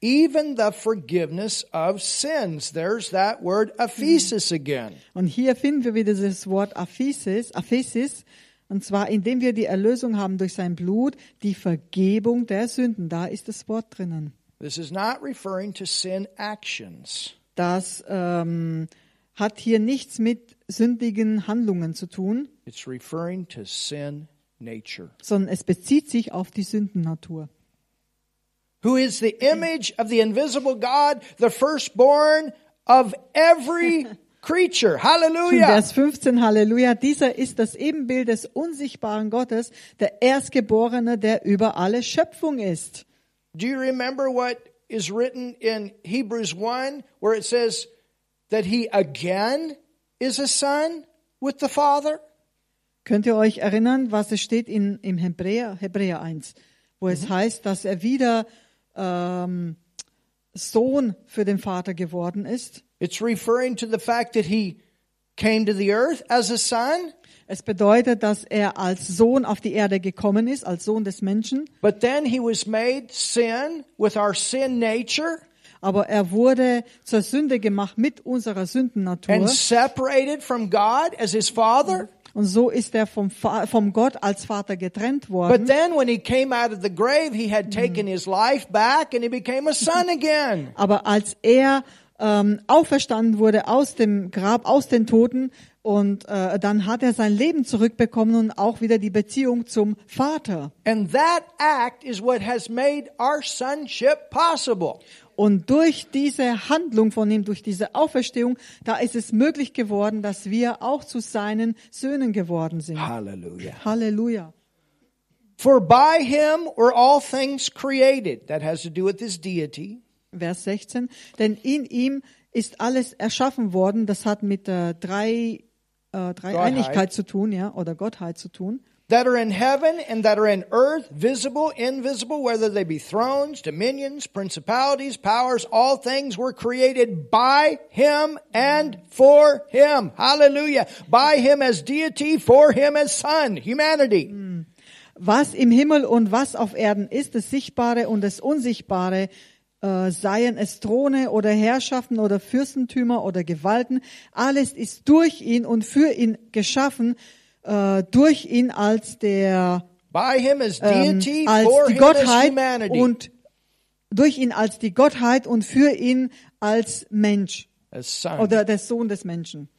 even the forgiveness of sins. There's that word aphesis again. Und hier finden wir wieder das Wort Aphesis, Aphesis, und zwar indem wir die Erlösung haben durch sein Blut, die Vergebung der Sünden. Da ist das Wort drinnen. This is not referring to sin actions. Das ähm, hat hier nichts mit sündigen Handlungen zu tun, It's referring to sin nature. sondern es bezieht sich auf die Sündennatur. Who is the image of the invisible God, the firstborn of every creature. Hallelujah. Vers 15, Halleluja. Dieser ist das Ebenbild des unsichtbaren Gottes, der Erstgeborene, der über alle Schöpfung ist. Do you remember what is written in Hebrews 1 where it says that he again is a son with the Father? Könnt ihr euch erinnern, was es steht in, im Hebräer, Hebräer 1, wo es heißt, dass er wieder ähm, Sohn für den Vater geworden ist? It's referring to the fact that he came to the earth as a son, Es bedeutet, dass er als Sohn auf die Erde gekommen ist, als Sohn des Menschen, but then he was made sin with our sin nature aber er wurde zur Sünde gemacht mit unserer Sündennatur and separated from God as his father. Und so ist er vom, vom Gott als Vater getrennt But worden. then when he came out of the grave, he had taken his life back and he became a son again. Aber als er ähm, auferstanden wurde aus dem Grab, aus den Toten, und äh, dann hat er sein Leben zurückbekommen und auch wieder die Beziehung zum Vater. And that act is what has made our sonship possible. Und durch diese Handlung von ihm, durch diese Auferstehung, da ist es möglich geworden, dass wir auch zu seinen Söhnen geworden sind. Hallelujah. Halleluja. For by him were all things created. That has to do with his deity. Vers 16. Denn in ihm ist alles erschaffen worden. Das hat mit der drei, äh, Dreieinigkeit zu tun, ja, oder Gottheit zu tun. That are in heaven and that are in earth, visible, invisible, whether they be thrones, dominions, principalities, powers, all things were created by him and for him. Hallelujah. By him as deity, for him as son, humanity. Was im Himmel und was auf Erden ist, das Sichtbare und das Unsichtbare, äh, seien es Throne oder Herrschaften oder Fürstentümer oder Gewalten, alles ist durch ihn und für ihn geschaffen, äh, durch ihn als der ähm, als die Gottheit und durch ihn als die Gottheit und für ihn als Mensch. Oder der Sohn des Menschen.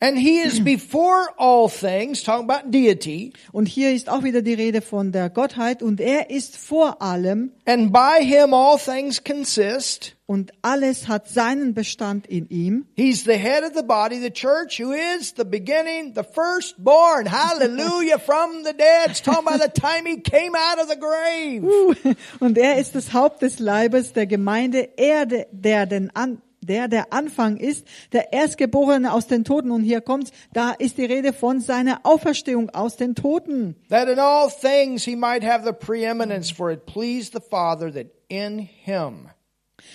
And he is before all things, talking about deity, Und hier ist auch wieder die Rede von der Gottheit und er ist vor allem and by him all things consist. und alles hat seinen Bestand in ihm. He's the head of the body, the church, who is the beginning, the firstborn. Hallelujah from the dead. It's talking about the time he came out of the grave. Und er ist das Haupt des Leibes der Gemeinde, er, der, der den an, der der Anfang ist, der Erstgeborene aus den Toten. Und hier kommt's, da ist die Rede von seiner Auferstehung aus den Toten. That in all things he might have the preeminence, for it pleased the Father that in him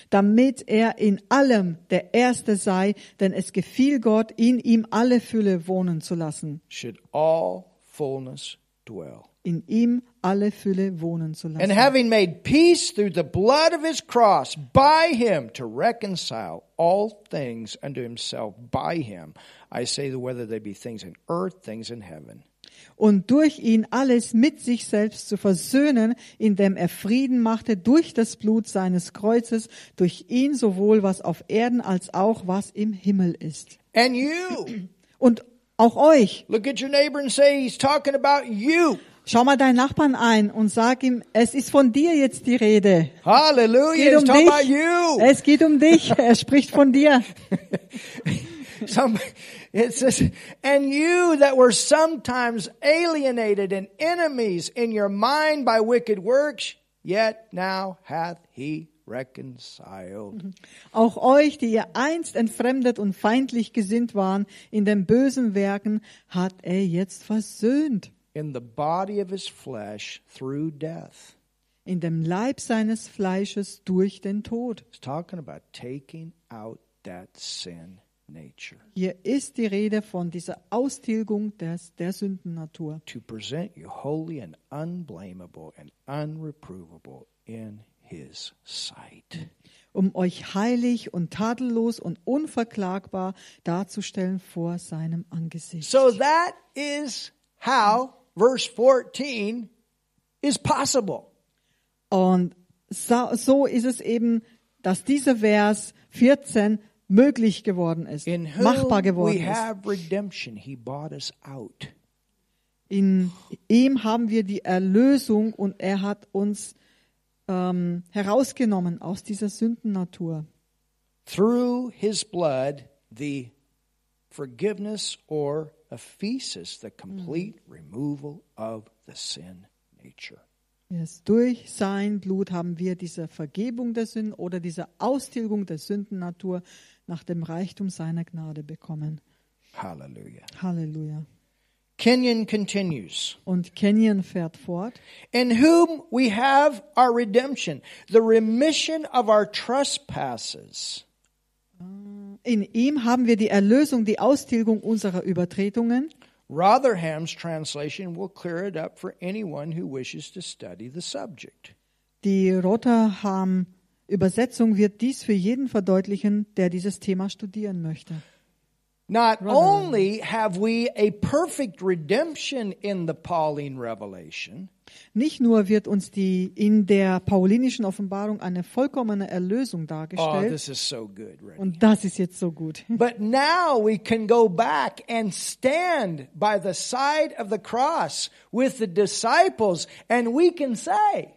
damit er in allem der Erste sei, denn es gefiel Gott, in ihm alle Fülle wohnen zu lassen. should all fullness dwell. In ihm alle Fülle wohnen zu And lassen. having made peace through the blood of his cross, by him to reconcile all things unto himself, by him, I say that whether they be things in earth, things in heaven. Und durch ihn alles mit sich selbst zu versöhnen, indem er Frieden machte durch das Blut seines Kreuzes, durch ihn sowohl was auf Erden als auch was im Himmel ist. And you, Und auch euch. look at your neighbor and say, he's talking about you. Schau mal deinen Nachbarn ein und sag ihm, es ist von dir jetzt die Rede. Hallelujah. Es geht um about dich. you. Es geht um dich. Er spricht von dir. Some, it says, and you that were sometimes alienated and enemies in your mind by wicked works, yet now hath he reconciled. Auch euch, die ihr einst entfremdet und feindlich gesinnt waren in den bösen Werken, hat er jetzt versöhnt. In the body of his flesh through death. In dem Leib seines Fleisches durch den Tod. It's talking about taking out that sin nature Hier ist die Rede von dieser Austilgung des, der Sündennatur. to present you holy and unblameable and unreprovable in his sight. um euch heilig und tadellos und unverklagbar darzustellen vor seinem Angesicht. So that is how verse 14 is possible. Und so, so ist es eben, dass dieser Vers 14 möglich geworden ist, machbar geworden we ist. have redemption. He bought us out. In ihm haben wir die Erlösung und er hat uns ähm, herausgenommen aus dieser Sündennatur. Through his blood, the forgiveness or aphesis, the complete removal of the sin nature. Yes. Durch sein Blut haben wir diese Vergebung der Sünden oder diese Austilgung der Sündennatur nach dem Reichtum seiner Gnade bekommen. Hallelujah. Halleluja. Kenyon continues. Und Kenyon fährt fort. In whom we have our redemption, the remission of our trespasses. In ihm haben wir die Erlösung, die Austilgung unserer Übertretungen. Rotherham's translation will clear it up for anyone who wishes to study the subject. Die Rotherham Übersetzung wird dies für jeden verdeutlichen, der dieses Thema studieren möchte. Not only have we a perfect redemption in the Pauline revelation, Nicht nur wird uns die in der paulinischen Offenbarung eine vollkommene Erlösung oh, dargestellt. this is so good, und das ist jetzt so gut. But now we can go back and stand by the side of the cross with the disciples and we can say,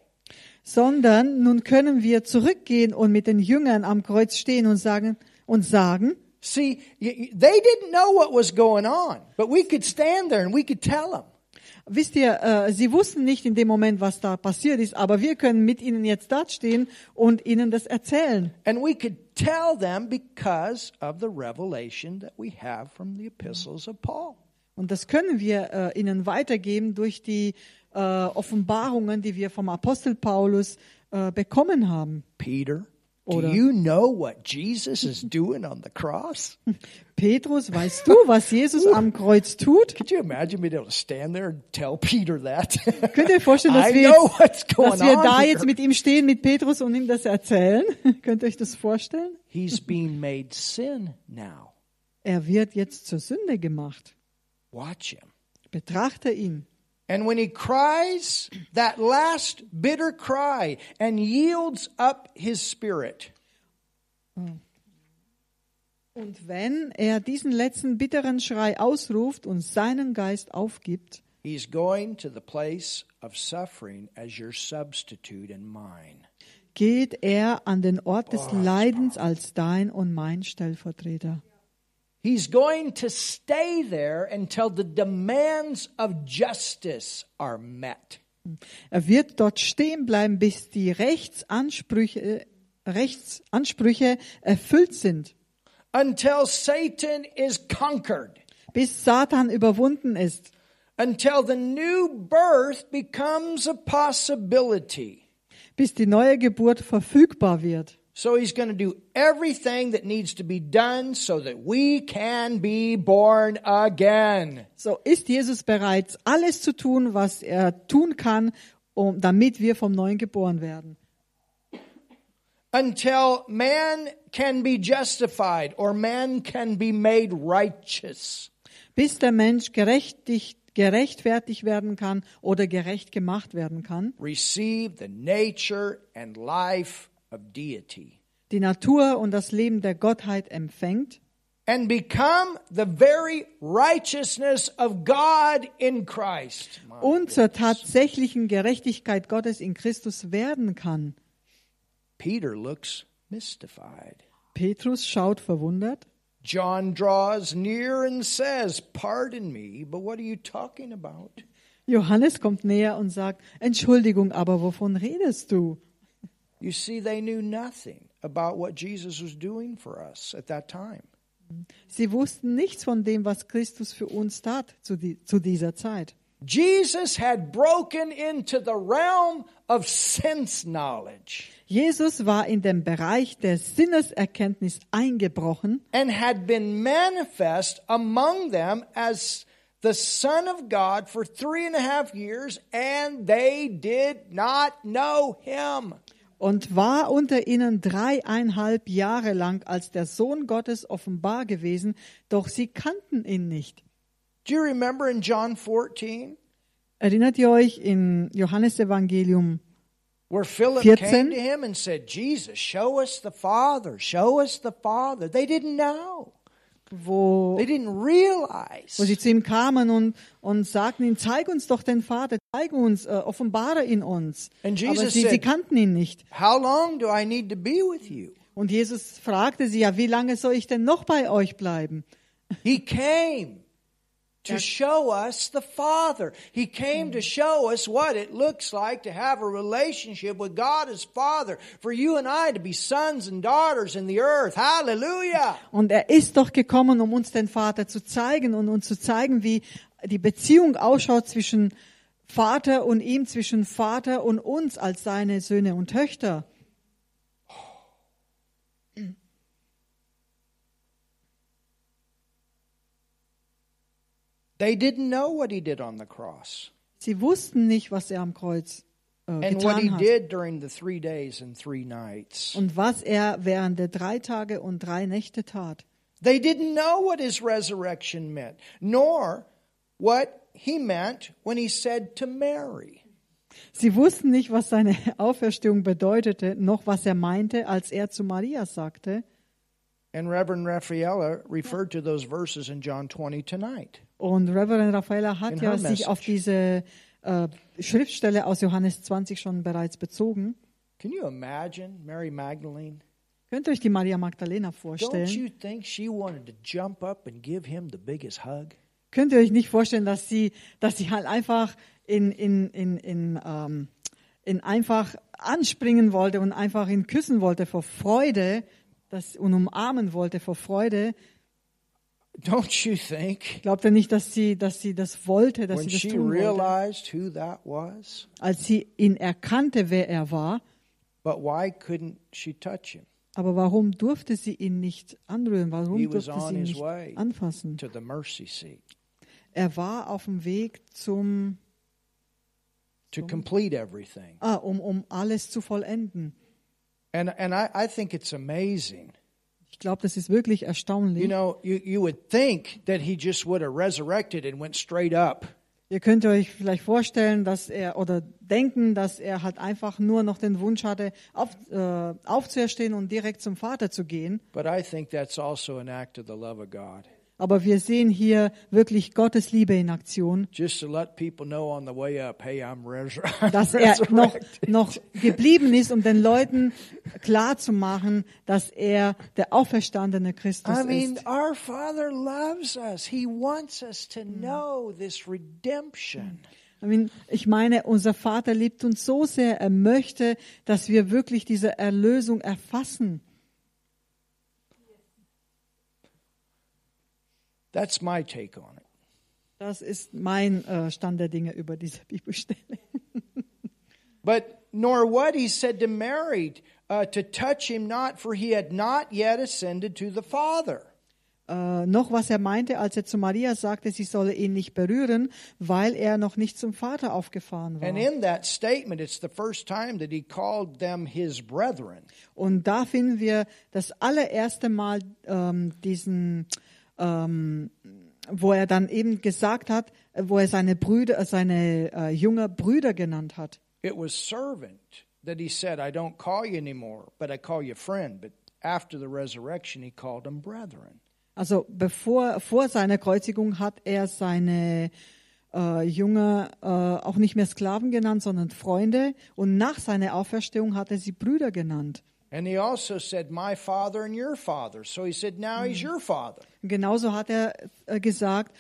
Sondern nun können wir zurückgehen und mit den Jüngern am Kreuz stehen und sagen und sagen, see, they didn't know what was going on, but we could stand there and we could tell them. wisst ihr, äh, sie wussten nicht in dem Moment, was da passiert ist, aber wir können mit ihnen jetzt dort stehen und ihnen das erzählen. And we could tell them because of the revelation that we have from the epistles of Paul. Und das können wir äh, ihnen weitergeben durch die äh, Offenbarungen, die wir vom Apostel Paulus äh, bekommen haben. Peter, do Oder- you know what Jesus is doing on the cross? Petrus, weißt du, was Jesus am Kreuz tut? Could you imagine being able to stand there and tell Peter that? Könnt ihr euch vorstellen, dass wir, jetzt, dass wir da here. jetzt mit ihm stehen, mit Petrus und ihm das erzählen? Könnt ihr euch das vorstellen? He's being made sin now. Er wird jetzt zur Sünde gemacht. Watch him. Betrachte ihn. And when he cries that last bitter cry and yields up his spirit, Und wenn er diesen letzten bitteren Schrei ausruft und seinen Geist aufgibt, he's going to the place of suffering as your substitute and mine. geht er an den Ort des Leidens als dein und mein Stellvertreter. He's going to stay there until the demands of justice are met. Er wird dort stehen bleiben, bis die Rechtsansprüche, Rechtsansprüche erfüllt sind, Until Satan is conquered. bis Satan überwunden ist, Until the new birth becomes a possibility. bis die neue Geburt verfügbar wird. So he's going to do everything that needs to be done so that we can be born again. So ist Jesus bereit, alles zu tun, was er tun kann, um, damit wir vom Neuen geboren werden. Until man can be justified or man can be made righteous. Bis der Mensch gerechtig, gerechtfertigt werden kann oder gerecht gemacht werden kann. Receive the nature and life. Die Natur und das Leben der Gottheit empfängt And become the very righteousness of God in Christ. Und zur tatsächlichen Gerechtigkeit Gottes in Christus werden kann. Peter looks mystified. Petrus schaut verwundert. John draws near and says, Pardon me, but what are you talking about? Johannes kommt näher und sagt, Entschuldigung, aber wovon redest du? You see, they knew nothing about what Jesus was doing for us at that time. Sie wussten nichts von dem, was Christus für uns tat zu, die, zu dieser Zeit. Jesus had broken into the realm of sense knowledge Jesus war in den Bereich der Sinneserkenntnis eingebrochen and had been manifest among them as the Son of God for three and a half years, and they did not know him. Und war unter ihnen dreieinhalb Jahre lang als der Sohn Gottes offenbar gewesen, doch sie kannten ihn nicht. Do you remember in John 14 Erinnert ihr euch in Johannes Evangelium, where Philip 14? came to him and said, Jesus, show us the Father, show us the Father? They didn't know. wo, They didn't realize. wo sie zu ihm kamen und, und sagten ihm, zeig uns doch den Vater, zeig uns, äh, offenbare ihn uns. And Aber Jesus sie, sie said- kannten ihn nicht. How long do I need to be with you? Und Jesus fragte sie, ja, wie lange soll ich denn noch bei euch bleiben? He came to show us the Father. He came to show us what it looks like to have a relationship with God as Father, for you and I to be sons and daughters in the earth. Hallelujah. Und er ist doch gekommen, um uns den Vater zu zeigen und uns zu zeigen, wie die Beziehung ausschaut zwischen Vater und ihm, zwischen Vater und uns als seine Söhne und Töchter. They didn't know what he did on the cross Sie wussten nicht, was er am Kreuz äh, and what he getan hat did during the three days and three nights. und was er während der drei Tage und drei Nächte tat. They didn't know what his resurrection meant, nor what he meant when he said to Mary. Sie wussten nicht, was seine Auferstehung bedeutete, noch was er meinte, als er zu Maria sagte. And Reverend Raffaella referred to those verses in John 20 tonight. Und Reverend Raffaella hat In ja sich auf diese äh, Schriftstelle aus Johannes 20 schon bereits bezogen. Can you imagine Mary Magdalene? Könnt ihr euch die Maria Magdalena Don't vorstellen? you think she wanted to jump up and give him the biggest hug? Könnt ihr euch nicht vorstellen, dass sie, dass sie halt einfach in, in, in, in, ähm, in einfach anspringen wollte und einfach ihn küssen wollte vor Freude dass, und umarmen wollte vor Freude? Don't you think Glaubt ihr nicht, dass sie, dass sie das wollte, dass sie das tun wollte? realized who that was? Als sie ihn erkannte, wer er war. But why couldn't she touch him? Aber warum durfte sie ihn nicht anrühren? Warum durfte sie ihn nicht anfassen? to the mercy seat Er war auf dem Weg zum, to complete everything. ah, um, um alles zu vollenden. And and I, I think it's amazing. Ich glaube, das ist wirklich erstaunlich. You know, you, you would think that he just would have resurrected and went straight up. Ihr könnt euch vielleicht vorstellen, dass er oder denken, dass er halt einfach nur noch den Wunsch hatte, auf, äh, aufzuerstehen und direkt zum Vater zu gehen. But I think that's also an act of the love of God. Aber wir sehen hier wirklich Gottes Liebe in Aktion, up, hey, dass er noch, noch geblieben ist, um den Leuten klar zu machen, dass er der auferstandene Christus I mean, ist. our Father loves us. He wants us to know this redemption. I mean, Ich meine, unser Vater liebt uns so sehr, er möchte, dass wir wirklich diese Erlösung erfassen. That's my take on it. Das ist mein äh, Stand der Dinge über diese Bibelstelle. But nor what he said to Mary uh, to touch him not, for he had not yet ascended to the Father. Äh, noch was er meinte, als er zu Maria sagte, sie solle ihn nicht berühren, weil er noch nicht zum Vater aufgefahren war. And in that statement, it's the first time that he called them his brethren. Und da finden wir das allererste Mal ähm, diesen, ähm, wo er dann eben gesagt hat, äh, wo er seine Brüder, äh, seine äh, junge Brüder genannt hat. It was servant that he said, I don't call you anymore, but I call you friend. But after the resurrection, he called them brethren. Also bevor vor seiner Kreuzigung hat er seine äh, Jünger äh, auch nicht mehr Sklaven genannt, sondern Freunde. Und nach seiner Auferstehung hat er sie Brüder genannt. And he also said, My father and your father. So he said, Now he's your father. Und genauso hat er äh, gesagt,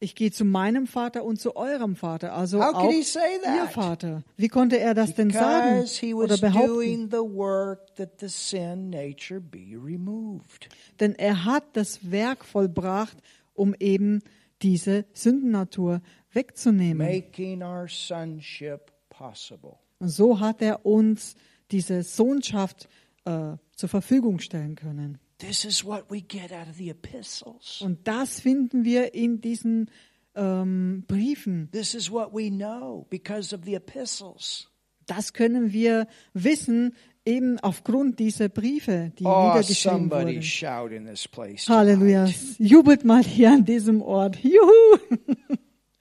ich gehe zu meinem Vater und zu eurem Vater, also How could auch he say that? ihr Vater. Wie konnte er das denn sagen Because he oder was behaupten? doing the work that the sin nature be removed. Denn er hat das Werk vollbracht, um eben diese Sündennatur wegzunehmen. making our sonship possible. Und so hat er uns diese Sohnschaft äh, zur Verfügung stellen können. This is what we get out of the epistles. Und das finden wir in diesen ähm, Briefen. This is what we know because of the epistles. Das können wir wissen, eben aufgrund dieser Briefe, die Oh, niedergeschrieben wurden. shout in this place. Halleluja. Jubelt mal hier an diesem Ort. Juhu!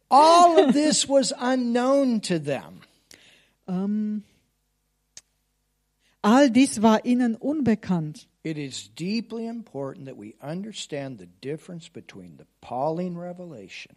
All of this was unknown to them. Ähm, all dies war ihnen unbekannt. It is deeply important that we understand the difference between the Pauline revelation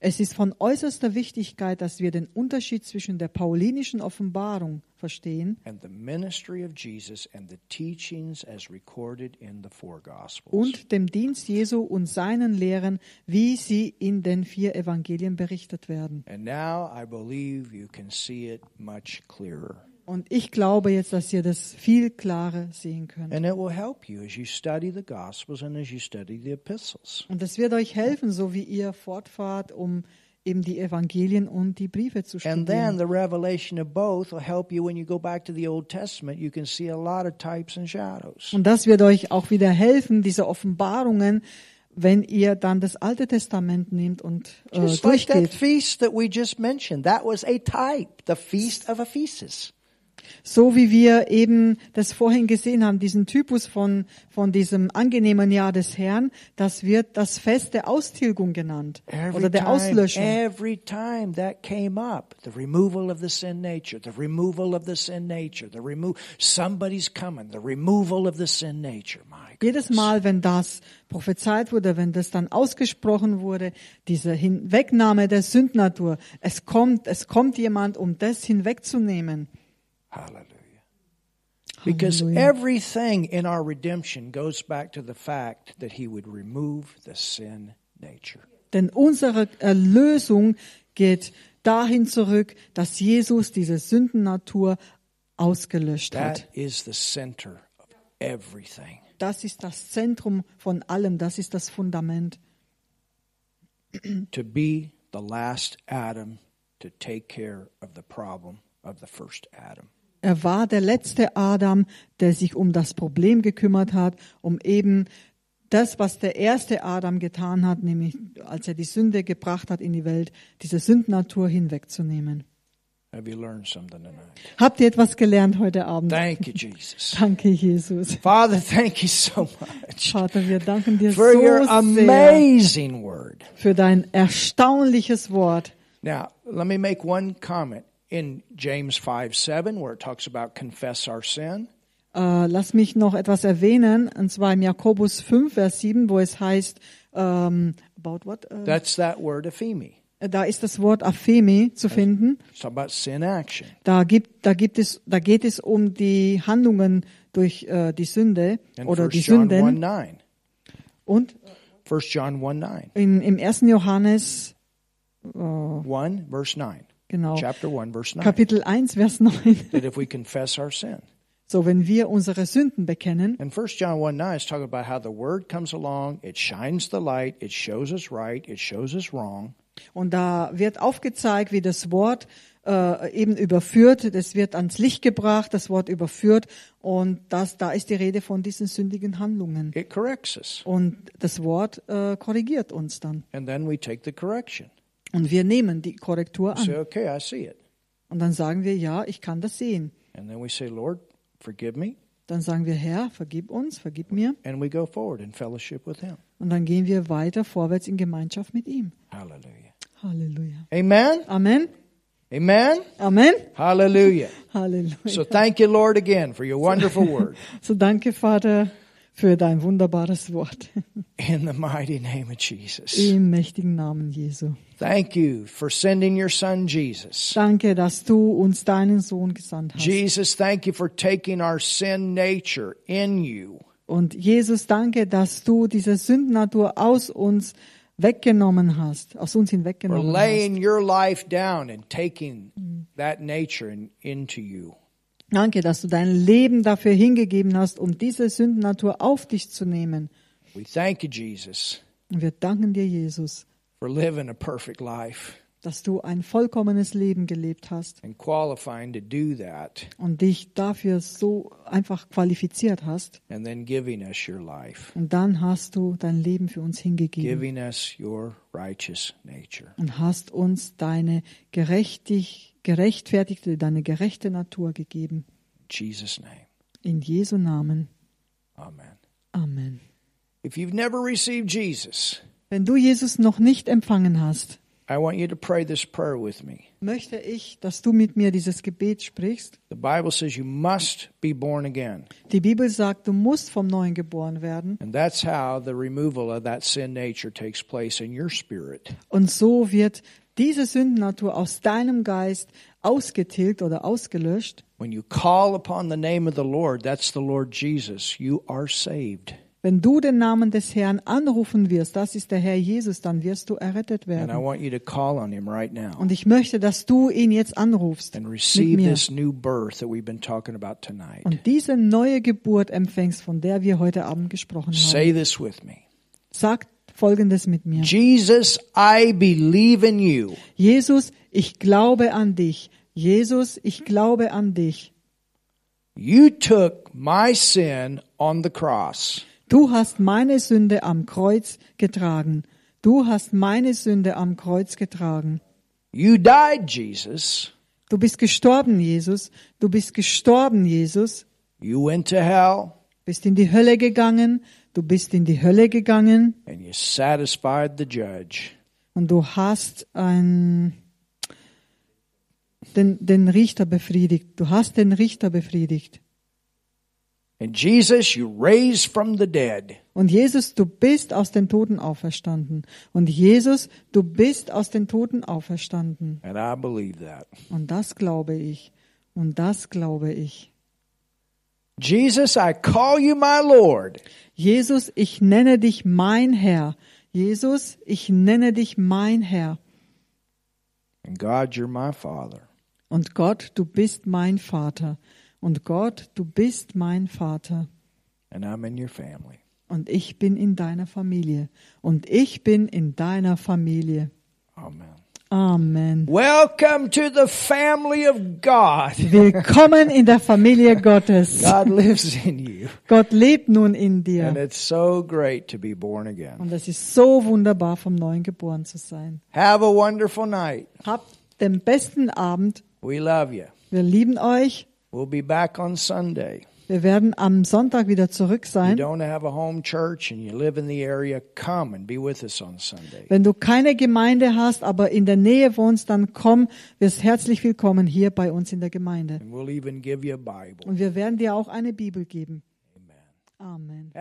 Es ist von äußerster Wichtigkeit, dass wir den Unterschied zwischen der paulinischen Offenbarung verstehen and the ministry of Jesus and the teachings as recorded in the four Gospels. und dem Dienst Jesu und seinen Lehren, wie sie in den vier Evangelien berichtet werden. And now I believe you can see it much clearer. Und ich glaube jetzt, dass ihr das viel klarer sehen könnt. And it will help you as you study the Gospels and as you study the epistles. Und das wird euch helfen, so wie ihr fortfahrt, um eben die Evangelien und die Briefe zu And then studieren. the revelation of both will help you when you go back to the Old Testament. You can see a lot of types and shadows. Und das wird euch auch wieder helfen, diese Offenbarungen, wenn ihr dann das Alte Testament nehmt und äh, Just like that durchgeht. feast that we just mentioned, that was a type, the feast of Ephesus. So wie wir eben das vorhin gesehen haben, diesen Typus von, von diesem angenehmen Jahr des Herrn, das wird das Fest der Austilgung genannt Every oder der time, Auslöschung. every time that came up, the removal of the sin nature, the removal of the sin nature, the remove somebody's coming, the removal of the sin nature. My Jedes. Mal, wenn das prophezeit wurde, wenn das dann ausgesprochen wurde, diese Hinwegnahme der Sündnatur, es kommt, es kommt jemand, um das hinwegzunehmen. Hallelujah. Because everything in our redemption goes back to the fact that he would remove the sin nature. Denn unsere Erlösung geht dahin zurück, dass Jesus diese Sündennatur ausgelöscht hat. That is the center of everything. Das ist das Zentrum von allem, das ist das Fundament. To be the last Adam to take care of the problem of the first Adam. Er war der letzte Adam, der sich um das Problem gekümmert hat, um eben das, was der erste Adam getan hat, nämlich als er die Sünde gebracht hat in die Welt, diese Sündnatur hinwegzunehmen. Have you learned something tonight? Habt ihr etwas gelernt heute Abend? Thank you, Jesus. Danke, Jesus. Father, thank you so much Vater, wir danken dir for so your sehr amazing word. für dein erstaunliches Wort. Now, let me make one comment. In James 5 7, where it talks about confess our sin, Äh, lass mich noch etwas erwähnen, und zwar im Jakobus 5, Vers 7, wo es heißt, ähm, about what? Äh, that's that word ephemi. da ist das Wort Aphemi zu finden. It's about sin action. Da gibt, da gibt es, da geht es um die Handlungen durch äh, die Sünde In oder 1 die John 1 Sünden. 9. Und 1 John 1 9. in, im 1. Johannes, 1 verse 9. genau, Chapter 1 verse 9. Kapitel 1, Vers 9. that if we confess our sin. So, wenn wir unsere Sünden bekennen, And 1 John 1 9 is talking about how the word comes along, it shines the light, it shows us right, it shows us wrong. und da wird aufgezeigt, wie das Wort äh, eben überführt, das wird ans Licht gebracht, das Wort überführt und das, da ist die Rede von diesen sündigen Handlungen. It corrects us. Und das Wort äh, korrigiert uns dann. And then we take the correction. Und wir nehmen die Korrektur Say, an. okay, I see it. Und dann sagen wir, ja, ich kann das sehen. And then we say, Lord, forgive me. Dann sagen wir, Herr, vergib uns, vergib mir. And we go forward in fellowship with Him. Und dann gehen wir weiter vorwärts in Gemeinschaft mit ihm. Hallelujah. Halleluja. Amen. Amen. Amen. Amen. Hallelujah. Halleluja. So thank you, Lord, again for your wonderful word. So danke, Vater, für dein wunderbares Wort. In the mighty name of Jesus. Im mächtigen Namen Jesu. Thank you for sending your son, Jesus. Danke, dass du uns deinen Sohn gesandt hast. Jesus, thank you for taking our sin nature in you Und Jesus, danke, dass du diese Sündnatur aus uns weggenommen hast, aus uns for hinweggenommen hast. laying your life down and taking that nature in, into you. Danke, dass du dein Leben dafür hingegeben hast, um diese Sündnatur auf dich zu nehmen. We thank you, Jesus, Und wir danken dir, Jesus, for living a perfect life dass du ein vollkommenes Leben gelebt hast and qualifying to do that und dich dafür so einfach qualifiziert hast. and then giving us your life, Und dann hast du dein Leben für uns hingegeben giving us your righteous nature. und hast uns deine gerechtig, gerechtfertigte, deine gerechte Natur gegeben. In Jesus' name, In Jesu Namen. amen. Amen. If you've never received Jesus, Wenn du Jesus noch nicht empfangen hast, I want you to pray this prayer with me. möchte ich, dass du mit mir dieses Gebet sprichst. The Bible says you must be born again. Die Bibel sagt, du musst vom Neuen geboren werden. And that's how the removal of that sin nature takes place in your spirit. Und so wird diese Sündennatur aus deinem Geist ausgetilgt oder ausgelöscht. When you call upon the name of the Lord, that's the Lord Jesus, you are saved. Wenn du den Namen des Herrn anrufen wirst, das ist der Herr Jesus, dann wirst du errettet And I werden. want you to call on him right now Und ich möchte, dass du ihn jetzt anrufst and mit receive mir this new birth that we've been talking about tonight. und diese neue Geburt empfängst, von der wir heute Abend gesprochen haben. Sag Folgendes mit mir. Jesus, I believe in you. Jesus, ich glaube an dich. Jesus, ich glaube an dich. You took my sin on the cross. Du hast meine Sünde am Kreuz getragen. Du hast meine Sünde am Kreuz getragen. You died, Jesus, Du bist gestorben, Jesus. Du bist gestorben, Jesus. You went to hell Bist in die Hölle gegangen. Du bist in die Hölle gegangen and you satisfied the judge. und du hast ein, den, den Richter befriedigt. Du hast den Richter befriedigt. And Jesus, you raised from the dead. Und Jesus, du bist aus den Toten auferstanden. Und Jesus, du bist aus den Toten auferstanden. And I believe that. Und das glaube ich. Und das glaube ich. Jesus, I call you my Lord. Jesus, ich nenne dich mein Herr. Jesus, ich nenne dich mein Herr. And God, you're my Father. Und Gott, du bist mein Vater. Und Gott, du bist mein Vater. And I'm in your family. Und ich bin in deiner Familie. Und ich bin in deiner Familie. Amen. Amen. Welcome to the family of God. Willkommen in der Familie Gottes. God lives in you. Gott lebt nun in And dir. it's so great to be born again. Und es ist so wunderbar, vom Neuen geboren zu sein. Have a wonderful night. Habt den besten Abend. We love you. Wir lieben euch. We'll be back on Sunday. Wir werden am Sonntag wieder zurück sein. don't have a home church and you live in the area, come and be with us on Sunday. Wenn du keine Gemeinde hast, aber in der Nähe wohnst, dann komm, wirst herzlich willkommen hier bei uns in der Gemeinde. And we'll even give you a Bible. Und wir werden dir auch eine Bibel geben. Amen.